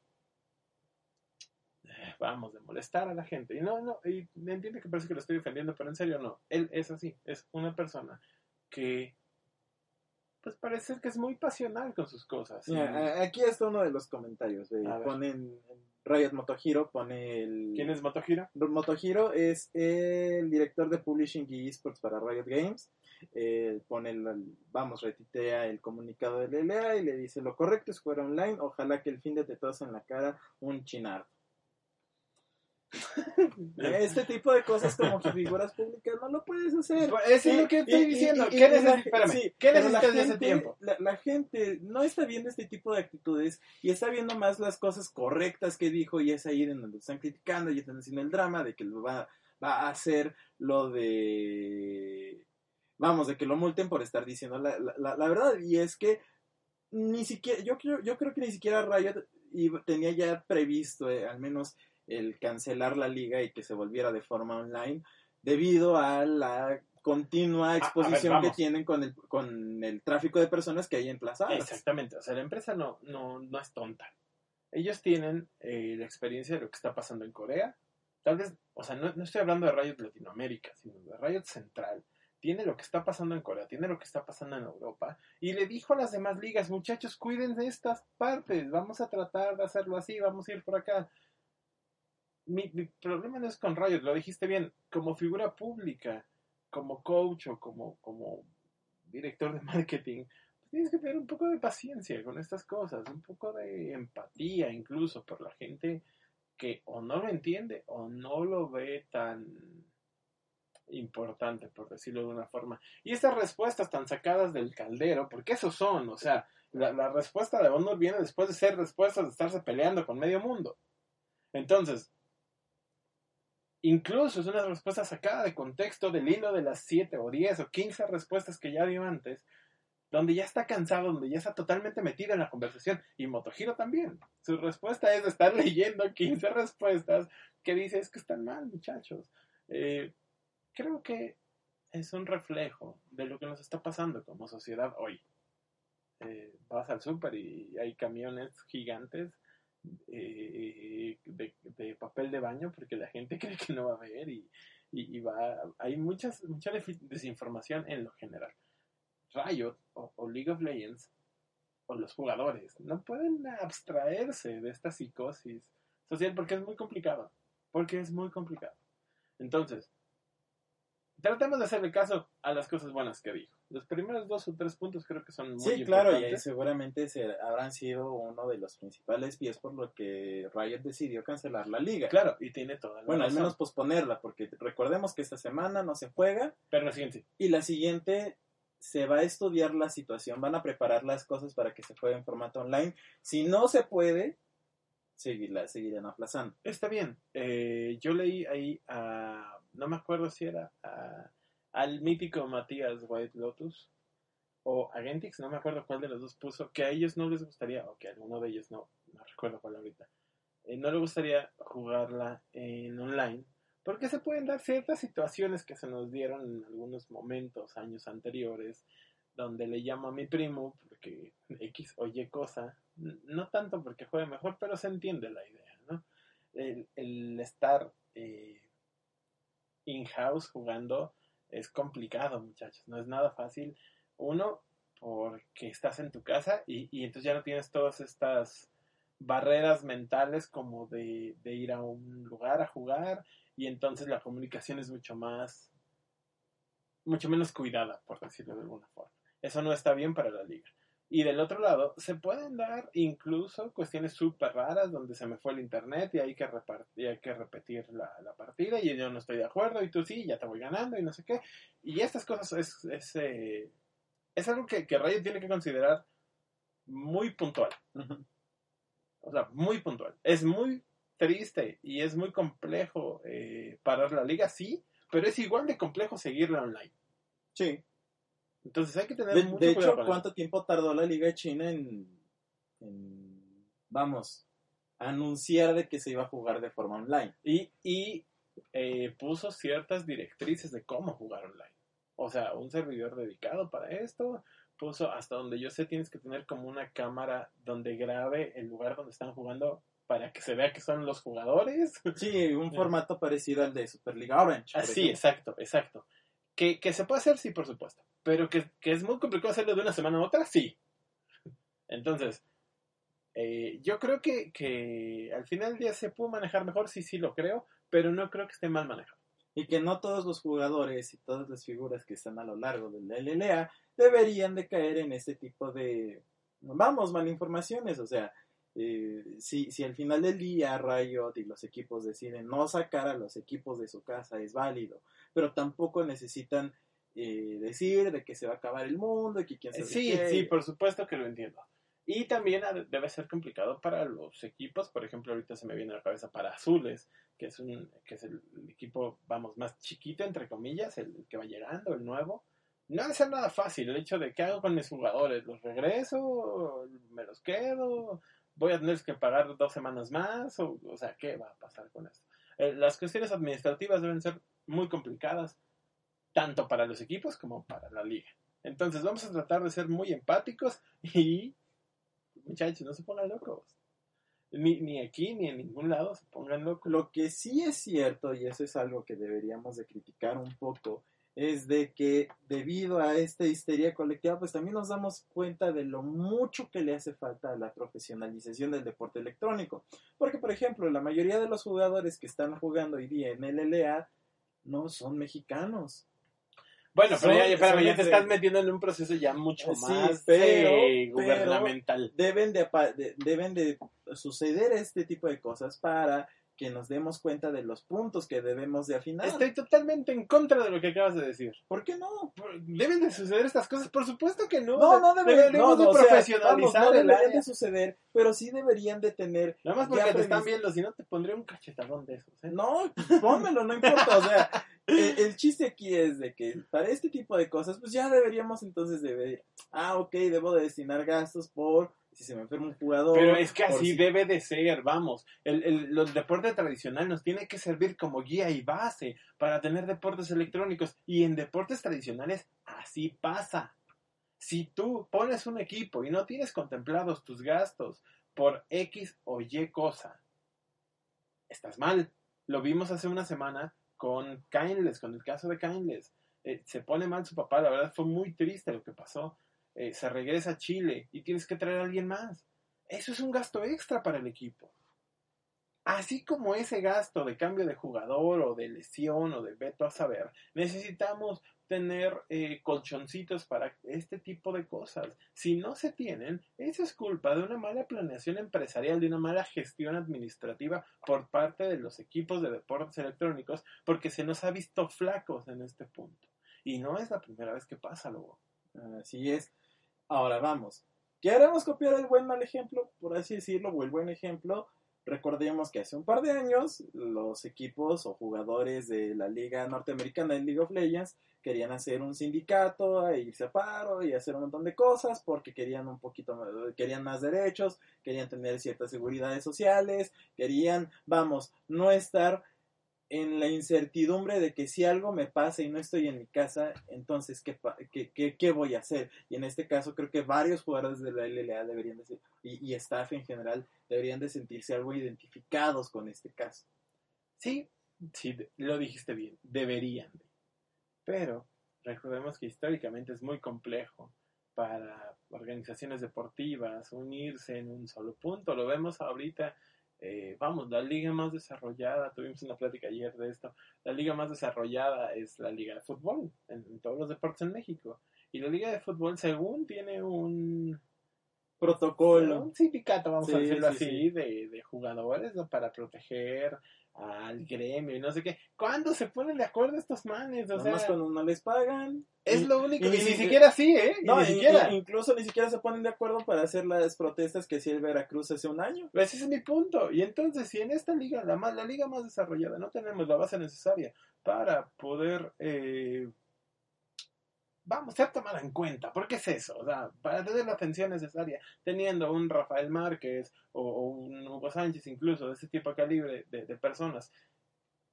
vamos, de molestar a la gente. Y no, no, y entiendo que parece que lo estoy defendiendo, pero en serio no. Él es así, es una persona que, pues parece que es muy pasional con sus cosas. aquí está uno de los comentarios. eh, ver. ponen Riot Motohiro, pone el... ¿Quién es Motohiro? Motohiro es el director de Publishing y Esports para Riot Games. Eh, pone el, vamos, retitea el comunicado de LLA y le dice lo correcto es jugar online, ojalá que el fin de te tos en la cara un chinardo. Este tipo de cosas como que figuras públicas no lo puedes hacer. Pues, eso es Y- lo que estoy y- diciendo. y- ¿Qué y la- necesitas? Espérame, sí, ¿qué necesitas de ese tiempo? La, la gente no está viendo este tipo de actitudes y está viendo más las cosas correctas que dijo y es ahí en donde están criticando y están haciendo el drama de que lo va, va a hacer lo de... Vamos, de que lo multen por estar diciendo la, la- la- verdad. Y es que ni siquiera, yo creo, yo creo que ni siquiera Riot tenía ya previsto eh, al menos el cancelar la liga y que se volviera de forma online debido a la continua exposición que tienen con el, con el tráfico de personas que hay emplazadas. Exactamente, o sea, la empresa no, no, no es tonta. Ellos tienen eh, la experiencia de lo que está pasando en Corea. Tal vez, o sea, no, no estoy hablando de Riot Latinoamérica, sino de Riot Central. Tiene lo que está pasando en Corea, tiene lo que está pasando en Europa. Y le dijo a las demás ligas, muchachos, cuiden de estas partes. Vamos a tratar de hacerlo así, vamos a ir por acá. Mi, mi problema no es con Riot, lo dijiste bien, como figura pública, como coach o como, como director de marketing, tienes que tener un poco de paciencia con estas cosas, un poco de empatía incluso por la gente que o no lo entiende o no lo ve tan importante, por decirlo de una forma. Y estas respuestas tan sacadas del caldero, porque eso son, o sea, la, la respuesta de Honor viene después de ser respuestas de estarse peleando con medio mundo. Entonces, incluso es una respuesta sacada de contexto del hilo de las 7 o 10 o 15 respuestas que ya dio antes, donde ya está cansado, donde ya está totalmente metido en la conversación. Y Motohiro también. Su respuesta es estar leyendo 15 respuestas que dice es que están mal, muchachos. Eh, creo que es un reflejo de lo que nos está pasando como sociedad hoy. Eh, vas al súper y hay camiones gigantes eh, de, de, papel de baño porque la gente cree que no va a ver y, y, y va hay muchas mucha desinformación en lo general. Riot o, o, League of Legends o los jugadores no pueden abstraerse de esta psicosis social porque es muy complicado porque es muy complicado. Entonces tratemos de hacerle caso a las cosas buenas que dijo. Los primeros dos o tres puntos creo que son muy Sí, claro, y seguramente se, habrán sido uno de los principales pies por lo que Riot decidió cancelar la liga. Claro, y tiene toda la Bueno, razón. al menos posponerla, porque recordemos que esta semana no se juega. Pero la siguiente. Y la siguiente se va a estudiar la situación, van a preparar las cosas para que se juegue en formato online. Si no se puede, seguirla, seguirán aplazando. Está bien. Eh, yo leí ahí a no me acuerdo si era a, al mítico Matías White Lotus o a Gentix, no me acuerdo cuál de los dos puso, que a ellos no les gustaría, o que a alguno de ellos no, no recuerdo cuál ahorita, eh, no le gustaría jugarla en online, porque se pueden dar ciertas situaciones que se nos dieron en algunos momentos, años anteriores, donde le llamo a mi primo porque X o Y cosa, no tanto porque juegue mejor, pero se entiende la idea, ¿no? El, el estar eh, in-house jugando es complicado, muchachos. No es nada fácil. Uno, porque estás en tu casa y, y entonces ya no tienes todas estas barreras mentales como de, de, ir a un lugar a jugar y entonces la comunicación es mucho más, mucho menos cuidada, por decirlo de alguna forma. Eso no está bien para la liga. Y del otro lado, se pueden dar incluso cuestiones súper raras donde se me fue el internet y hay que, repartir, hay que repetir la, la, partida y yo no estoy de acuerdo y tú sí, ya te voy ganando y no sé qué. Y estas cosas es, es, eh, es algo que, que Riot tiene que considerar muy puntual. O sea, muy puntual. Es muy triste y es muy complejo eh, parar la liga, sí, pero es igual de complejo seguirla online. Sí. Entonces hay que tener de, mucho de hecho, ¿cuánto tiempo tardó la Liga de China en, en, vamos, anunciar de que se iba a jugar de forma online? Y, y eh, puso ciertas directrices de cómo jugar online. O sea, un servidor dedicado para esto, puso hasta donde yo sé tienes que tener como una cámara donde grabe el lugar donde están jugando para que se vea que son los jugadores. Sí, un formato parecido al de Superliga Orange. Así, exacto, exacto. Que, que, se puede hacer, sí, por supuesto. Pero que, que, es muy complicado hacerlo de una semana a otra, sí. Entonces, eh, yo creo que, que, al final del día se pudo manejar mejor, sí, sí lo creo, pero no creo que esté mal manejado. Y que no todos los jugadores y todas las figuras que están a lo largo del LLA deberían de caer en este tipo de, vamos, malinformaciones. O sea, eh, si, si al final del día Riot y los equipos deciden no sacar a los equipos de su casa es válido, pero tampoco necesitan eh, decir de que se va a acabar el mundo y que quién sabe Sí, qué. sí, por supuesto que lo entiendo. Y también debe ser complicado para los equipos, por ejemplo, ahorita se me viene a la cabeza para Azules, que es un que es el equipo, vamos, más chiquito entre comillas, el que va llegando, el nuevo. No debe ser nada fácil el hecho de qué hago con mis jugadores, los regreso, me los quedo, voy a tener que pagar dos semanas más, o, o sea, ¿qué va a pasar con esto? Eh, las cuestiones administrativas deben ser muy complicadas, tanto para los equipos como para la liga. Entonces vamos a tratar de ser muy empáticos y, muchachos, no se pongan locos. Ni, ni aquí ni en ningún lado se pongan locos. Lo que sí es cierto, y eso es algo que deberíamos de criticar un poco, es de que debido a esta histeria colectiva, pues también nos damos cuenta de lo mucho que le hace falta a la profesionalización del deporte electrónico. Porque, por ejemplo, la mayoría de los jugadores que están jugando hoy día en LLA no son mexicanos. Bueno, pero ya, espérame, ya te de- estás metiendo en un proceso ya mucho Sí, más pero- eh, pero- gubernamental. Deben de, de- deben de suceder este tipo de cosas para que nos demos cuenta de los puntos que debemos de afinar. Estoy totalmente en contra de lo que acabas de decir. ¿Por qué no? ¿Deben de suceder estas cosas? Por supuesto que no. No, no deberían, no, de sea, profesionalizar vamos, no el deberían área. de suceder, pero sí deberían de tener. Nada más porque te están viendo, si no te pondría un cachetadón de esos. ¿eh? No, pónmelo, no importa. O sea, el, el chiste aquí es de que para este tipo de cosas, pues ya deberíamos entonces de ver, ah, ok, debo de destinar gastos por si se me enferma un jugador. Pero es que así si- debe de ser, vamos. El, el, los deportes tradicionales nos tiene que servir como guía y base para tener deportes electrónicos. Y en deportes tradicionales así pasa. Si tú pones un equipo y no tienes contemplados tus gastos por X o Y cosa, estás mal. Lo vimos hace una semana con Kindless, con el caso de Kindless. Eh, se pone mal su papá, la verdad fue muy triste lo que pasó. Eh, se regresa a Chile y tienes que traer a alguien más. Eso es un gasto extra para el equipo. Así como ese gasto de cambio de jugador o de lesión o de veto a saber, necesitamos tener eh, colchoncitos para este tipo de cosas. Si no se tienen, eso es culpa de una mala planeación empresarial, de una mala gestión administrativa por parte de los equipos de deportes electrónicos, porque se nos ha visto flacos en este punto. Y no es la primera vez que pasa, luego. Así es. Ahora vamos. ¿Queremos copiar el buen mal ejemplo? Por así decirlo, o el buen ejemplo. Recordemos que hace un par de años los equipos o jugadores de la Liga Norteamericana de League of Legends querían hacer un sindicato, e irse a paro y hacer un montón de cosas porque querían un poquito querían más derechos, querían tener ciertas seguridades sociales, querían, vamos, no estar en la incertidumbre de que si algo me pasa y no estoy en mi casa, entonces, ¿qué, qué, qué- qué voy a hacer? Y en este caso creo que varios jugadores de la LLA deberían de ser, y, y staff en general, deberían de sentirse algo identificados con este caso. Sí, sí, lo dijiste bien, deberían. de. Pero recordemos que históricamente es muy complejo para organizaciones deportivas unirse en un solo punto. Lo vemos ahorita, eh, vamos, la liga más desarrollada, tuvimos una plática ayer de esto, la liga más desarrollada es la liga de fútbol en, en todos los deportes en México. Y la liga de fútbol, según tiene un, Protocolo. un sindicato, vamos a decirlo sí, así, sí. De, de jugadores ¿no? para proteger al gremio y no sé qué. ¿Cuándo se ponen de acuerdo estos manes? O sea, cuando no les pagan. es Y- lo único. y Y, ni ni si- siquiera así, ¿eh? No, ni y- siquiera. incluso ni siquiera se ponen de acuerdo para hacer las protestas que hacía el Veracruz hace un año. Pues ese es mi punto. Y entonces, si en esta liga, la, más, la liga más desarrollada, no tenemos la base necesaria para poder, eh, vamos, ser tomada en cuenta, porque es eso, o sea, para tener la atención necesaria, teniendo un Rafael Márquez o, un Hugo Sánchez, incluso de ese tipo de calibre de, personas,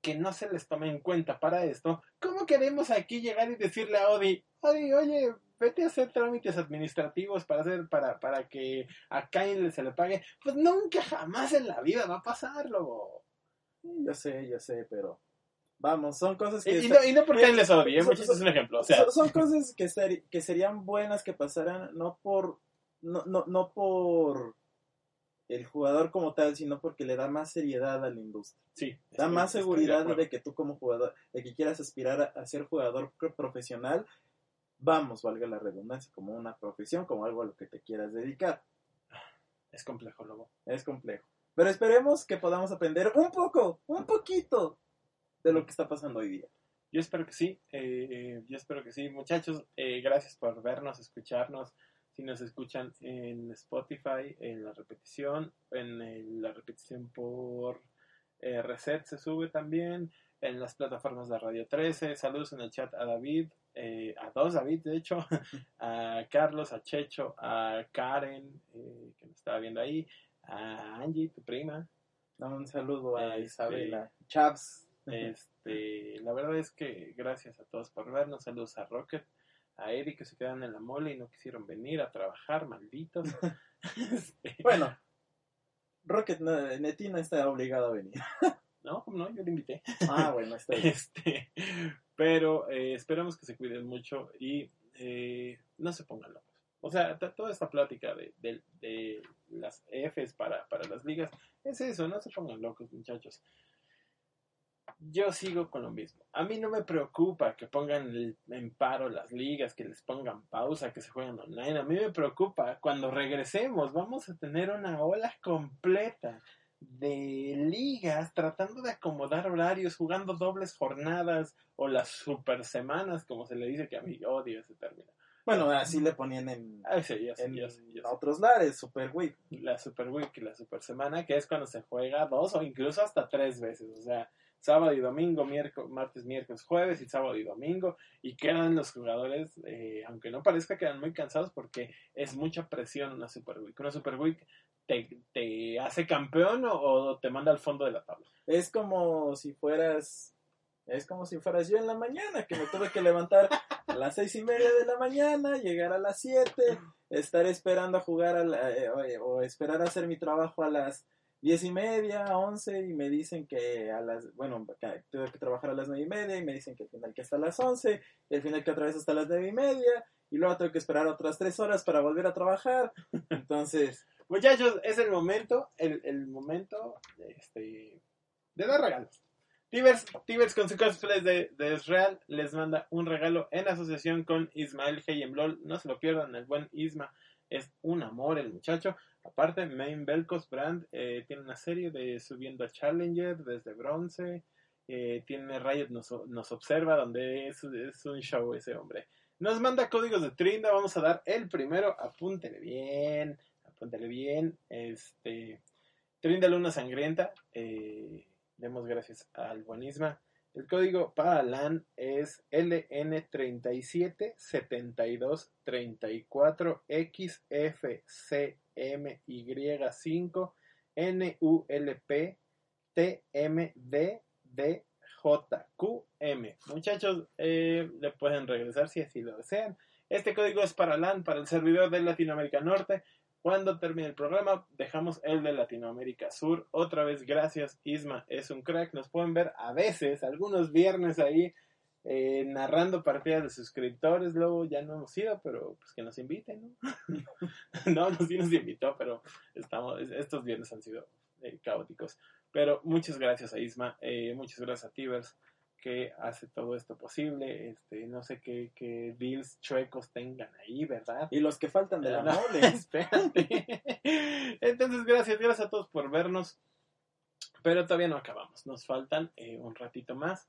que no se les tome en cuenta para esto, ¿cómo queremos aquí llegar y decirle a Odi, Odi, oye, vete a hacer trámites administrativos para hacer, para, para que a Cain se le pague? Pues nunca jamás en la vida va a pasarlo. Yo sé, yo sé, pero vamos, son cosas que... y no, y no porque él les odie, son- es un ejemplo. O sea, son, son cosas que, serían buenas que pasaran no por no, no, no por el jugador como tal, sino porque le da más seriedad a la industria. sí. Da más seguridad de, que tú como jugador, de que quieras aspirar a, a ser jugador pro- profesional, vamos, valga la redundancia, como una profesión, como algo a lo que te quieras dedicar. Es complejo, luego. Es complejo. Pero esperemos que podamos aprender un poco, un poquito de lo que está pasando hoy día. Yo espero que sí, eh, yo espero que sí. Muchachos, eh, gracias por vernos, escucharnos. Si nos escuchan en Spotify, en la repetición, en el- la repetición por eh, Reset se sube también, en las plataformas de Radio 13. Saludos en el chat a David, eh, a dos David, de hecho, a Carlos, a Checho, a Karen, eh, que me estaba viendo ahí, a Angie, tu prima. Un saludo a Este- Isabela Chaps. Este, la verdad es que gracias a todos por vernos. Saludos a Rocket, a Eric que se quedan en la mole y no quisieron venir a trabajar, malditos. Este, Bueno, Rocket no, Neti no está obligado a venir. no, ¿cómo no, yo lo invité. Ah, bueno, está bien. Este, Pero eh, esperamos que se cuiden mucho y eh, no se pongan locos. O sea, toda esta plática de, de- de las Fs para, para las ligas es eso, no se pongan locos, muchachos. Yo sigo con lo mismo. A mí no me preocupa que pongan el- en paro las ligas, que les pongan pausa, que se jueguen online. A mí me preocupa cuando regresemos, vamos a tener una ola completa de ligas tratando de acomodar horarios, jugando dobles jornadas o las super semanas, como se le dice, que a mí odio ese término. Bueno, así le ponían en, sí, sé, sé, sé. otros lares, Super Week. La Super Week y la Super Semana, que es cuando se juega dos o incluso hasta tres veces. O sea, sábado y domingo, miércoles, martes, miércoles, jueves y sábado y domingo. Y quedan los jugadores, eh, aunque no parezca, quedan muy cansados porque es mucha presión una Super Week. Una Super Week te, te hace campeón o, te manda al fondo de la tabla. Es como si fueras, es como si fueras yo en la mañana, que me tuve que levantar a las seis y media de la mañana, llegar a las siete, estar esperando a jugar a la- eh, o, o esperar a hacer mi trabajo a las diez y media, once, y me dicen que a las, bueno, que tuve que trabajar a las nueve y media, y me dicen que al final que hasta las once, y al final que otra vez hasta las nueve y media, y luego tengo que esperar otras tres horas para volver a trabajar. Entonces, Muchachos, es el momento, el, el momento este, de dar regalos. Tibers, Tibers con su cosplay de, de Israel les manda un regalo en asociación con Ismael Heyemlol. No se lo pierdan, el buen Isma es un amor el muchacho. Aparte, Main Belcos Brand eh, tiene una serie de subiendo a Challenger desde bronce. Eh, tiene Riot nos, observa, donde es, un show ese hombre. Nos manda códigos de Trinda, vamos a dar el primero, apúntele bien, apúntele bien. Este, Trinda Luna Sangrienta, eh, demos gracias al buenisma. El código para LAN es LN377234 XFCMY5 NULP TMDDJQM. Muchachos, eh, le pueden regresar si así lo desean. Este código es para LAN, para el servidor de Latinoamérica Norte. Cuando termine el programa, dejamos el de Latinoamérica Sur. Otra vez, gracias, Isma, es un crack. Nos pueden ver a veces, algunos viernes ahí, eh, narrando partidas de suscriptores. Luego ya no hemos ido, pero pues que nos inviten, ¿no? no, no, sí nos invitó, pero estamos, estos viernes han sido eh, caóticos. Pero muchas gracias a Isma, eh, muchas gracias a Tibers que hace todo esto posible. Este, no sé qué, qué deals chuecos tengan ahí, ¿verdad? y los que faltan de la No, mole. espérate. Entonces, gracias, gracias a todos por vernos. Pero todavía no acabamos. Nos faltan eh, un ratito más.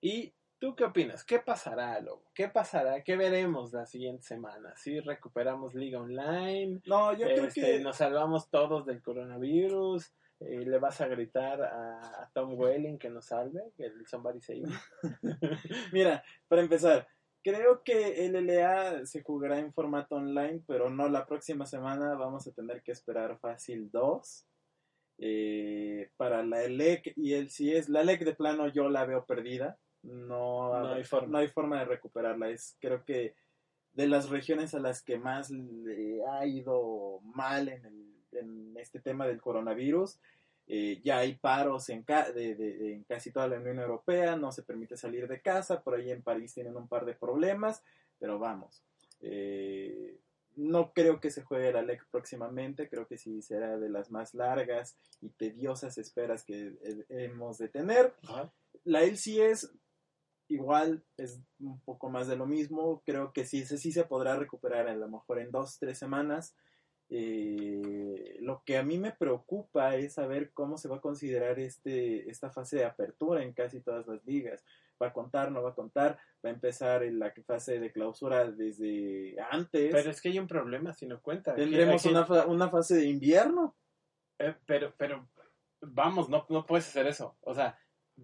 ¿Y tú qué opinas? ¿Qué pasará, Lobo? ¿Qué pasará? ¿Qué veremos la siguiente semana? ¿Si recuperamos Liga Online? No, yo creo Este, que ¿Nos salvamos todos del coronavirus? Eh, ¿Le vas a gritar a, a Tom Welling que nos salve? Que el Somebody Save? Mira, para empezar, creo que el LLA se jugará en formato online, pero no la próxima semana. Vamos a tener que esperar fácil 2 eh, para la ELEC y el si es la ELEC de plano yo la veo perdida. No, No hay forma. no hay forma de recuperarla. Es creo que de las regiones a las que más le ha ido mal en, el- en este tema del coronavirus. Eh, ya hay paros en, ca- de- de- en casi toda la Unión Europea, no se permite salir de casa, por ahí en París tienen un par de problemas, pero vamos. eh, no creo que se juegue la LEC próximamente, creo que sí será de las más largas y tediosas esperas que eh, hemos de tener. Ajá. La LCS igual es un poco más de lo mismo, creo que sí, se- sí se podrá recuperar a lo mejor en dos, tres semanas. Eh, lo que a mí me preocupa es saber cómo se va a considerar este, esta fase de apertura en casi todas las ligas. ¿Va a contar, no va a contar? ¿Va a empezar en la fase de clausura desde antes? Pero es que hay un problema si no cuenta. ¿Tendremos aquí- una, una fase de invierno? Eh, pero, pero, vamos, no, no puedes hacer eso. O sea,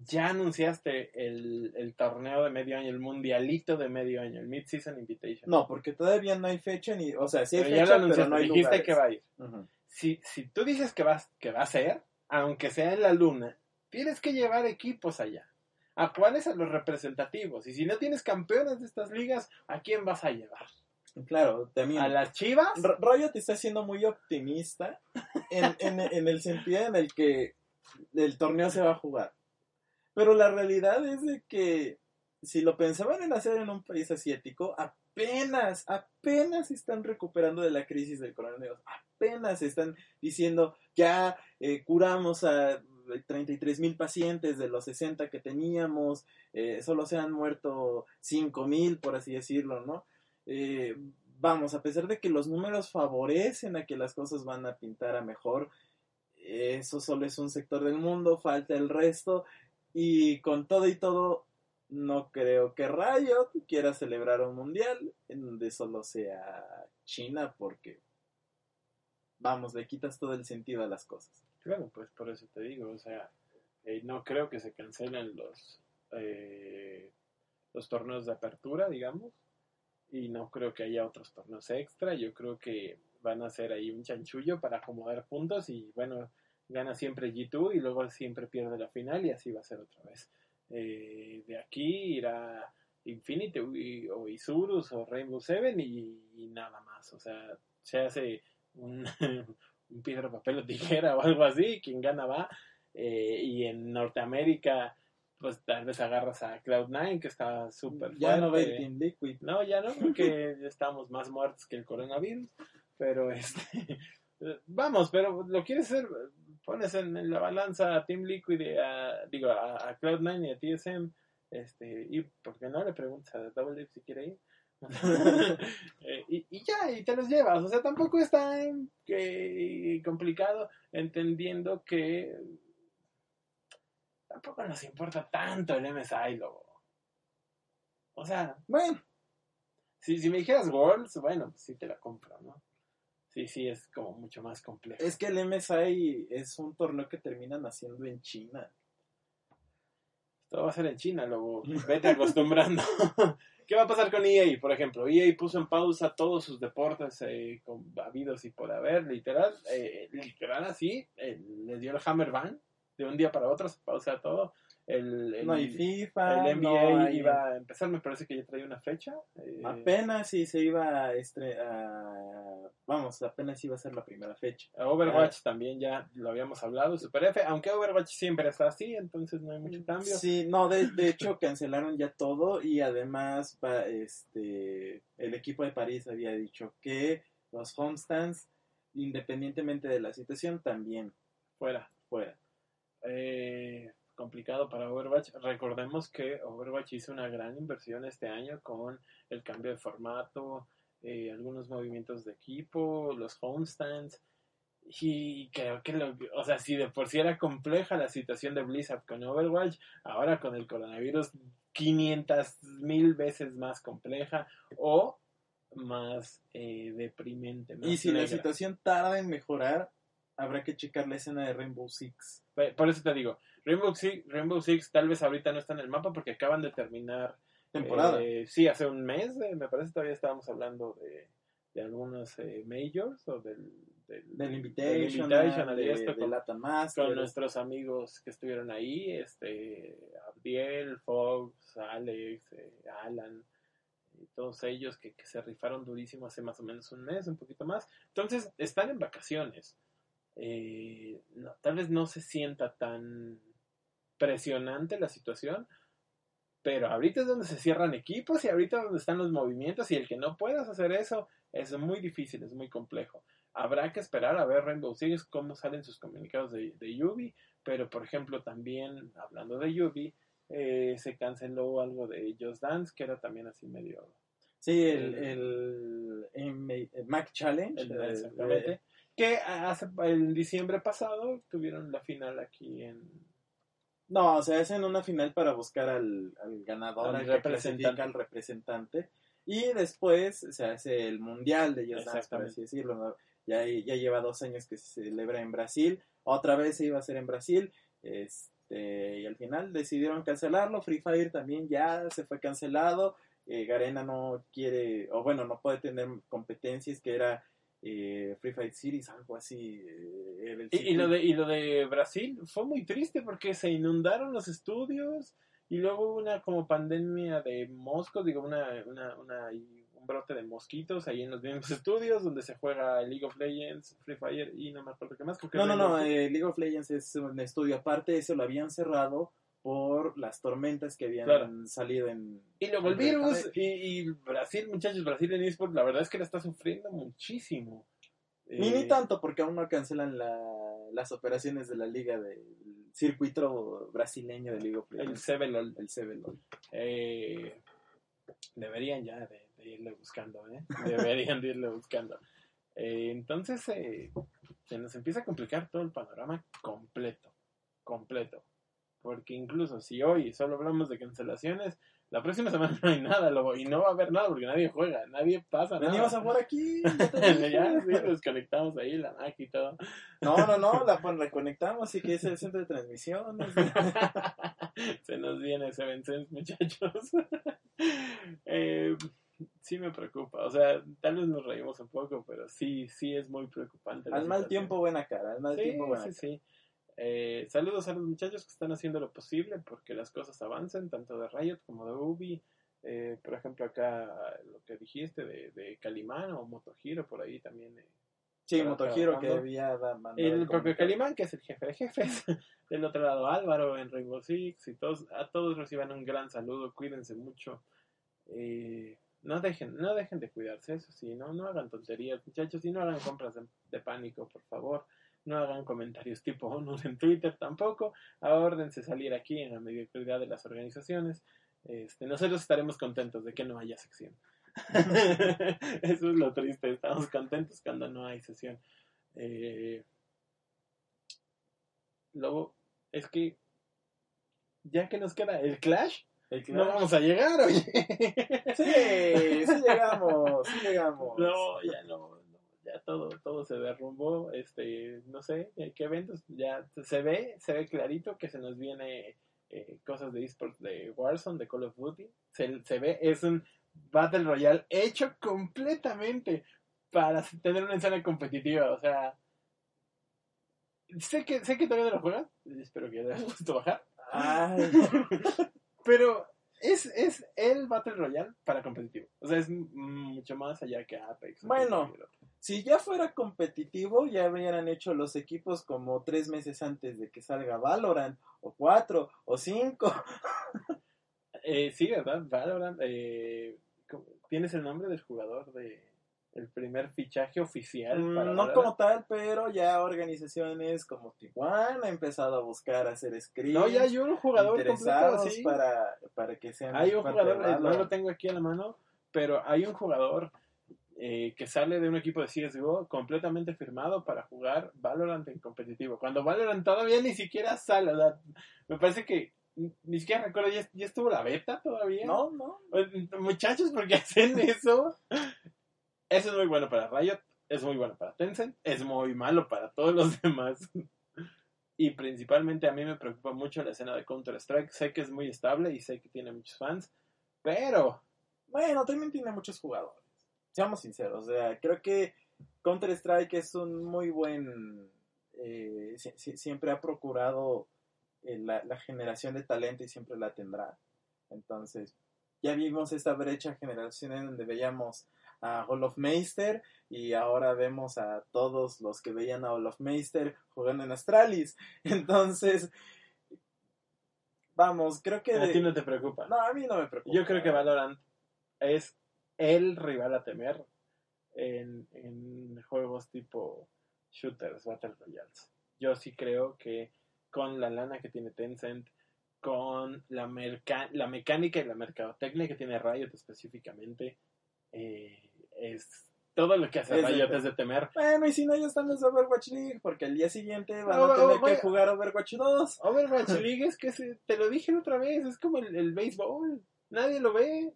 ya anunciaste el, el torneo de medio año, el mundialito de medio año, el Mid-Season Invitation. No, porque todavía no hay fecha, ni, o sea, sí hay pero ya lo pero anunciaste, no hay dijiste lugares. que va a ir. Si, si tú dices que, vas, que va a ser, aunque sea en la luna, tienes que llevar equipos allá. ¿A cuáles? A los representativos. Y si no tienes campeones de estas ligas, ¿a quién vas a llevar? Claro, también. ¿A las chivas? R- Riot está siendo muy optimista en, en- en el sentido en el que el torneo se va a jugar. Pero la realidad es de que si lo pensaban en hacer en un país asiático, apenas, apenas están recuperando de la crisis del coronavirus. Apenas están diciendo, ya eh, curamos a 33 mil pacientes de los 60 que teníamos, eh, solo se han muerto 5 mil, por así decirlo, ¿no? Eh, vamos, a pesar de que los números favorecen a que las cosas van a pintar a mejor, eso solo es un sector del mundo, falta el resto, y con todo y todo, no creo que Riot quiera celebrar un mundial en donde solo sea China, porque, vamos, le quitas todo el sentido a las cosas. Claro, pues por eso te digo, o sea, eh, no creo que se cancelen los, eh, los torneos de apertura, digamos, y no creo que haya otros torneos extra, yo creo que van a hacer ahí un chanchullo para acomodar puntos y bueno, gana siempre G2 y luego siempre pierde la final y así va a ser otra vez. Eh, de aquí irá Infinity o Isurus o Rainbow Seven y, nada más, o sea, se hace un, un piedra, papel o tijera o algo así, quien gana va. Eh, y en Norteamérica, pues tal vez agarras a Cloud9, que está súper fuerte. Ya no ve Team Liquid. No, ya no, porque estamos más muertos que el coronavirus. Pero este. Vamos, pero lo quieres hacer. Pones en, la balanza a Team Liquid, y a, digo, a, Cloud9 y a TSM. Este, y porque no le preguntas a Double Dip si quiere ir. Eh, y, ya, y te los llevas. O sea, tampoco es tan complicado entendiendo que tampoco nos importa tanto el MSI, logo. O sea, bueno, si, si me dijeras Worlds, bueno, pues sí te la compro, ¿no? Sí, sí, es como mucho más complejo. Es que el MSI es un torneo que terminan haciendo en China. Todo va a ser en China, luego vete acostumbrando. ¿Qué va a pasar con EA, por ejemplo? EA puso en pausa todos sus deportes eh, con habidos y por haber, literal, eh, literal así, eh, les dio el Hammer Ban de un día para otro, se pausa todo. El, no hay FIFA, el NBA iba a empezar, me parece que ya traía una fecha. Eh, apenas si se iba a, estre vamos, apenas iba a ser la primera fecha. Overwatch también ya lo habíamos hablado, Super F, aunque Overwatch siempre está así, entonces no hay mucho cambio. Sí, no, de, de hecho cancelaron ya todo y además este el equipo de París había dicho que los homestands, independientemente de la situación, también fuera, fuera. Eh, complicado para Overwatch. Recordemos que Overwatch hizo una gran inversión este año con el cambio de formato, eh, algunos movimientos de equipo, los homestands. Y creo que, lo, o sea, si de por sí era compleja la situación de Blizzard con Overwatch, ahora con el coronavirus 500 mil veces más compleja o más eh, deprimente. y si la situación tarda en mejorar, habrá que checar la escena de Rainbow Six. Por eso te digo, Rainbow Six, Rainbow Six tal vez ahorita no está en el mapa porque acaban de terminar. Temporada. Eh, sí, hace un mes, eh, me parece todavía estábamos hablando de, de algunos eh, majors o del, del, Invitation, de, esto con, con nuestros amigos que estuvieron ahí, este, Abdiel, Fox, Alex, Alan todos ellos que, que, se rifaron durísimo hace más o menos un mes, un poquito más. Entonces, están en vacaciones eh, tal vez no se sienta tan presionante la situación, pero ahorita es donde se cierran equipos y ahorita es donde están los movimientos y el que no puedas hacer eso es muy difícil, es muy complejo. Habrá que esperar a ver Rainbow Six cómo salen sus comunicados de, de Yubi, pero por ejemplo también hablando de Yubi, eh, se canceló algo de Just Dance que era también así medio... Sí, el, el, el, Mac Challenge. exactamente que hace, en diciembre pasado tuvieron la final aquí en... No, o sea, hacen una final para buscar al, ganador, al, representante. al representante. Y después se hace el mundial de ellos, por así decirlo. Ya, ya lleva dos años que se celebra en Brasil. Otra vez se iba a hacer en Brasil. Este, y al final decidieron cancelarlo. Free Fire también ya se fue cancelado. Eh, Garena no quiere, o bueno, no puede tener competencias, que era eh, Free Fight Series, algo así. Eh, y, lo de, y lo de Brasil fue muy triste porque se inundaron los estudios y luego hubo una como pandemia de moscos, digo, una, una, una, un brote de mosquitos ahí en los mismos estudios donde se juega League of Legends, Free Fire y no me acuerdo qué más. no, no, no, eh, League of Legends es un estudio aparte, eso lo habían cerrado por las tormentas que habían Claro. salido en... Y luego el virus y, y Brasil, muchachos, Brasil en eSport, la verdad es que la está sufriendo muchísimo. Ni, Eh, ni tanto, porque aún no cancelan la- las operaciones de la liga del circuito brasileño de Liga El CBLOL. el CBLOL. Eh, deberían ya de, de irle buscando, ¿eh? Deberían de irle buscando. Eh, entonces, eh, se nos empieza a complicar todo el panorama completo, completo. Porque incluso si hoy solo hablamos de cancelaciones, la próxima semana no hay nada, luego, y no va a haber nada porque nadie juega, nadie pasa nada. Venimos a jugar aquí. ya ya, sí, desconectamos ahí la Mac y todo. No, no, no, la pon- reconectamos y que es el centro de transmisión. Se nos viene ese Sense, muchachos. Eh, sí me preocupa. O sea, tal vez nos reímos un poco, pero sí, sí es muy preocupante. Al mal situación. tiempo, buena cara. Al mal Sí, tiempo, buena sí, sí. Eh, saludos a los muchachos que están haciendo lo posible porque las cosas avancen, tanto de Riot como de Ubi. Eh, por ejemplo, acá lo que dijiste de, de Calimán o Motohiro, por ahí también. eh, Sí, Motohiro que había da- mandado el propio. Calimán, que es el jefe de jefes. Del otro lado, Álvaro en Rainbow Six. Y todos, a todos reciban un gran saludo. Cuídense mucho. Eh, no dejen, no dejen de cuidarse, eso sí, no, no hagan tonterías, muchachos, y no hagan compras de, de pánico, por favor. No hagan comentarios tipo ONU en Twitter tampoco. Ahórdense salir aquí en la mediocridad de las organizaciones. Este, nosotros estaremos contentos de que no haya sección. Eso es lo triste. Estamos contentos cuando no hay sesión. Eh, luego, es que ya que nos queda el Clash, El no vamos a llegar, oye. Sí, sí llegamos, sí llegamos. No, ya no, ya todo, todo se derrumbó, este, no sé, eh, qué eventos, ya se ve, se ve clarito que se nos viene eh, cosas de esports de Warzone, de Call of Duty, se, se ve, es un Battle Royale hecho completamente para tener una escena competitiva, o sea, sé que, sé que todavía no lo juegas, espero que hayas puesto bajar, Ay, pero es, es el Battle Royale para competitivo, o sea, es mucho más allá que Apex. Bueno. si ya fuera competitivo, ya hubieran hecho los equipos como tres meses antes de que salga Valorant, o cuatro, o cinco. Eh, sí, ¿verdad? Valorant. Eh, ¿cómo- ¿Tienes el nombre del jugador de el primer fichaje oficial? Mm, para no como tal, pero ya organizaciones como Tijuana han empezado a buscar hacer scrims No, ya hay un jugador completo, interesados sí. para, para que sean Hay un jugador, eh, no lo tengo aquí a la mano, pero hay un jugador eh, que sale de un equipo de CSGO completamente firmado para jugar Valorant en competitivo. Cuando Valorant todavía ni siquiera sale, sea, me parece que ni siquiera recuerdo, ya, ya estuvo la beta todavía. No, no. Muchachos, ¿por qué hacen eso? Eso es muy bueno para Riot, es muy bueno para Tencent, es muy malo para todos los demás. Y principalmente a mí me preocupa mucho la escena de Counter-Strike. Sé que es muy estable y sé que tiene muchos fans, pero Bueno, también tiene muchos jugadores. Seamos sinceros, o sea, creo que Counter-Strike es un muy buen... eh, si- si- siempre ha procurado eh, la, la generación de talento y siempre la tendrá. Entonces, ya vimos esta brecha generacional donde veíamos a Meister y ahora vemos a todos los que veían a Meister jugando en Astralis. Entonces, vamos, creo que... a de- ti no te preocupa. No, a mí no me preocupa. Yo creo que Valorant es el rival a temer en, en juegos tipo shooters, Battle Royales. Yo sí creo que con la lana que tiene Tencent, con la, merca la mecánica y la mercadotecnia que tiene Riot específicamente, eh, es todo lo que hace Riot es de temer. Bueno, y si no, ya están los Overwatch League, porque al día siguiente van a tener que jugar Overwatch 2. Overwatch League es que se- te lo dije la otra vez, es como el, el béisbol, nadie lo ve.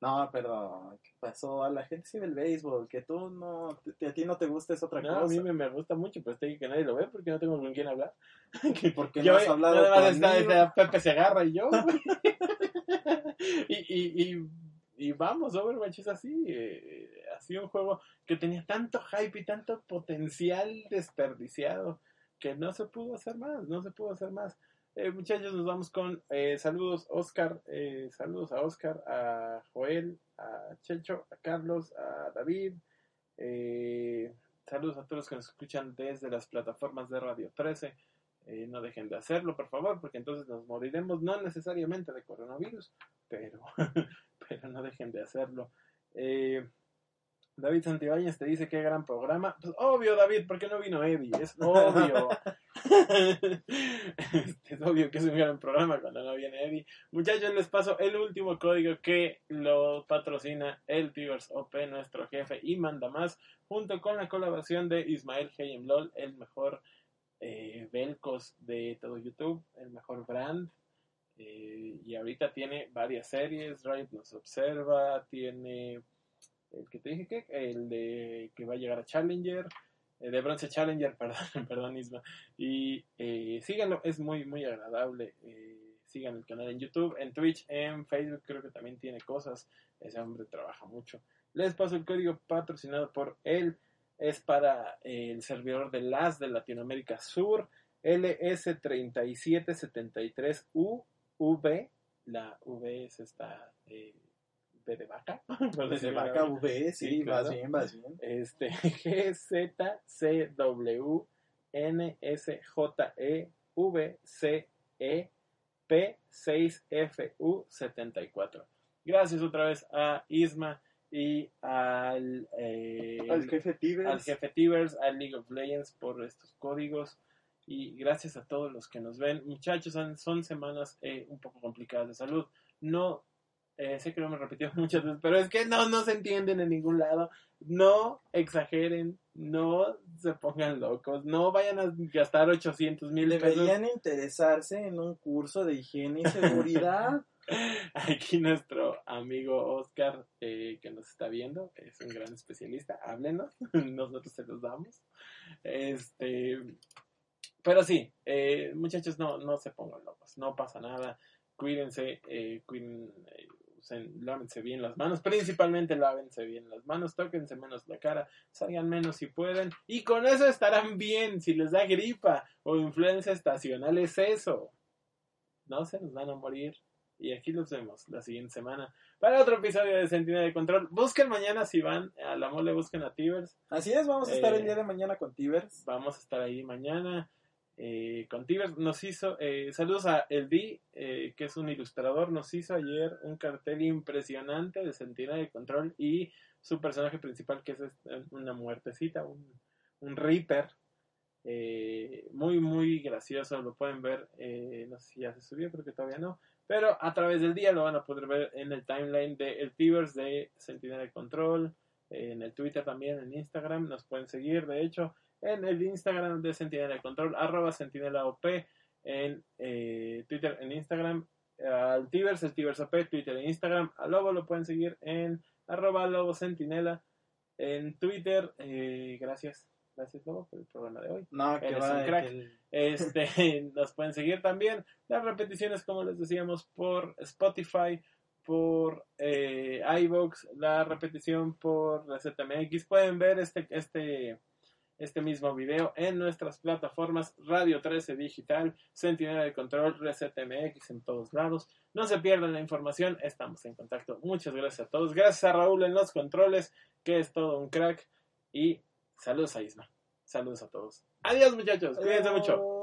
No, perdón, ¿qué pasó? A la gente sí ve el béisbol, que tú no, te- a ti no te gusta es otra No, a cosa. mí me, me gusta mucho, pero te digo que nadie lo ve porque no tengo con quién hablar. Porque Yo, no has hablado nada más está, Pepe se agarra y yo. y, y, y, y vamos, Overwatch es así. Eh, así un juego que tenía tanto hype y tanto potencial desperdiciado que no se pudo hacer más, no se pudo hacer más. Eh, muchachos, nos vamos con eh, saludos, Oscar, eh, saludos a Oscar, a Joel, a Checho, a Carlos, a David. eh, saludos a todos los que nos escuchan desde las plataformas de Radio 13. Eh, no dejen de hacerlo, por favor, porque entonces nos moriremos, no necesariamente de coronavirus, pero, pero no dejen de hacerlo. Eh, David Santibáñez te dice qué gran programa. Pues obvio, David, porque no vino Eddie? Es obvio. es obvio que es un gran programa cuando no viene Eddie. Muchachos, les paso el último código que lo patrocina el Tivers OP, nuestro jefe, y manda más, junto con la colaboración de Ismael Lol, el mejor eh, Belcos de todo YouTube, el mejor brand. Eh, y ahorita tiene varias series, Riot nos observa, tiene el que te dije que, el de que va a llegar a Challenger, eh, de Bronce Challenger, perdón, perdón Isma. Y eh, síganlo, es muy, muy agradable. Sigan el canal en YouTube, en Twitch, en Facebook, creo que también tiene cosas. Ese hombre trabaja mucho. Les paso el código patrocinado por él. Es para el servidor de LAS de Latinoamérica Sur, LS3773UV. La V es esta B de vaca. B de vaca, V, sí, Sí, claro. vas bien, vas bien. Este, G, Z, C, W, N, S, J, E, V, C, E, P, 6, F, U, 74. Gracias otra vez a Isma y al, eh, Al jefe Tibers. al jefe Tivers, al League of Legends por estos códigos. Y gracias a todos los que nos ven. Muchachos, son, semanas eh, un poco complicadas de salud. No, eh, sé que lo hemos repetido muchas veces, pero es que no, no se entienden en ningún lado. No exageren, no se pongan locos, no vayan a gastar 800 mil pesos. Deberían interesarse en un curso de higiene y seguridad. Aquí nuestro amigo Oscar, eh, que nos está viendo, es un gran especialista, háblenos, nosotros se los damos. Este, pero sí, eh, muchachos, no, no se pongan locos, no pasa nada, cuídense, eh, cuiden, eh, usen- lávense bien las manos, principalmente lávense bien las manos, tóquense menos la cara, salgan menos si pueden, y con eso estarán bien, si les da gripa o influencia estacional es eso, no se nos van a morir. Y aquí los vemos la siguiente semana para otro episodio de Sentinela de Control. Busquen mañana si van a la mole, busquen a Tivers. Así es, vamos a estar Eh, el día de mañana con Tibers. Vamos a estar ahí mañana eh, con Tivers. Nos hizo, eh, saludos a El D, eh, que es un ilustrador. Nos hizo ayer un cartel impresionante de Sentinela de Control y su personaje principal, que es este, una muertecita, un, Reaper. Eh, muy, muy gracioso, lo pueden ver. eh, no sé si ya se subió, creo que todavía no. Pero a través del día lo van a poder ver en el timeline de el Tivers de Sentinela de Control, eh, en el Twitter también, en Instagram. Nos pueden seguir, de hecho, en el Instagram de Sentinela Control, arroba Sentinela OP, en eh, Twitter, en Instagram, al Tivers, el Tivers OP, Twitter e Instagram. Al Lobo lo pueden seguir en arroba Lobo Sentinela, en Twitter. eh, gracias, gracias Lobo por el programa de hoy. No, que Eres va. un crack. que Este, nos pueden seguir también. Las repeticiones, como les decíamos, por Spotify, por eh, iVoox, la repetición por ResetMX. Pueden ver este, este, este mismo video en nuestras plataformas Radio 13 Digital, Sentinela de Control, ResetMX en todos lados. No se pierdan la información, estamos en contacto. Muchas gracias a todos. Gracias a Raúl en los controles, que es todo un crack. Y saludos a Isma. Saludos a todos. Adiós muchachos, cuídense mucho.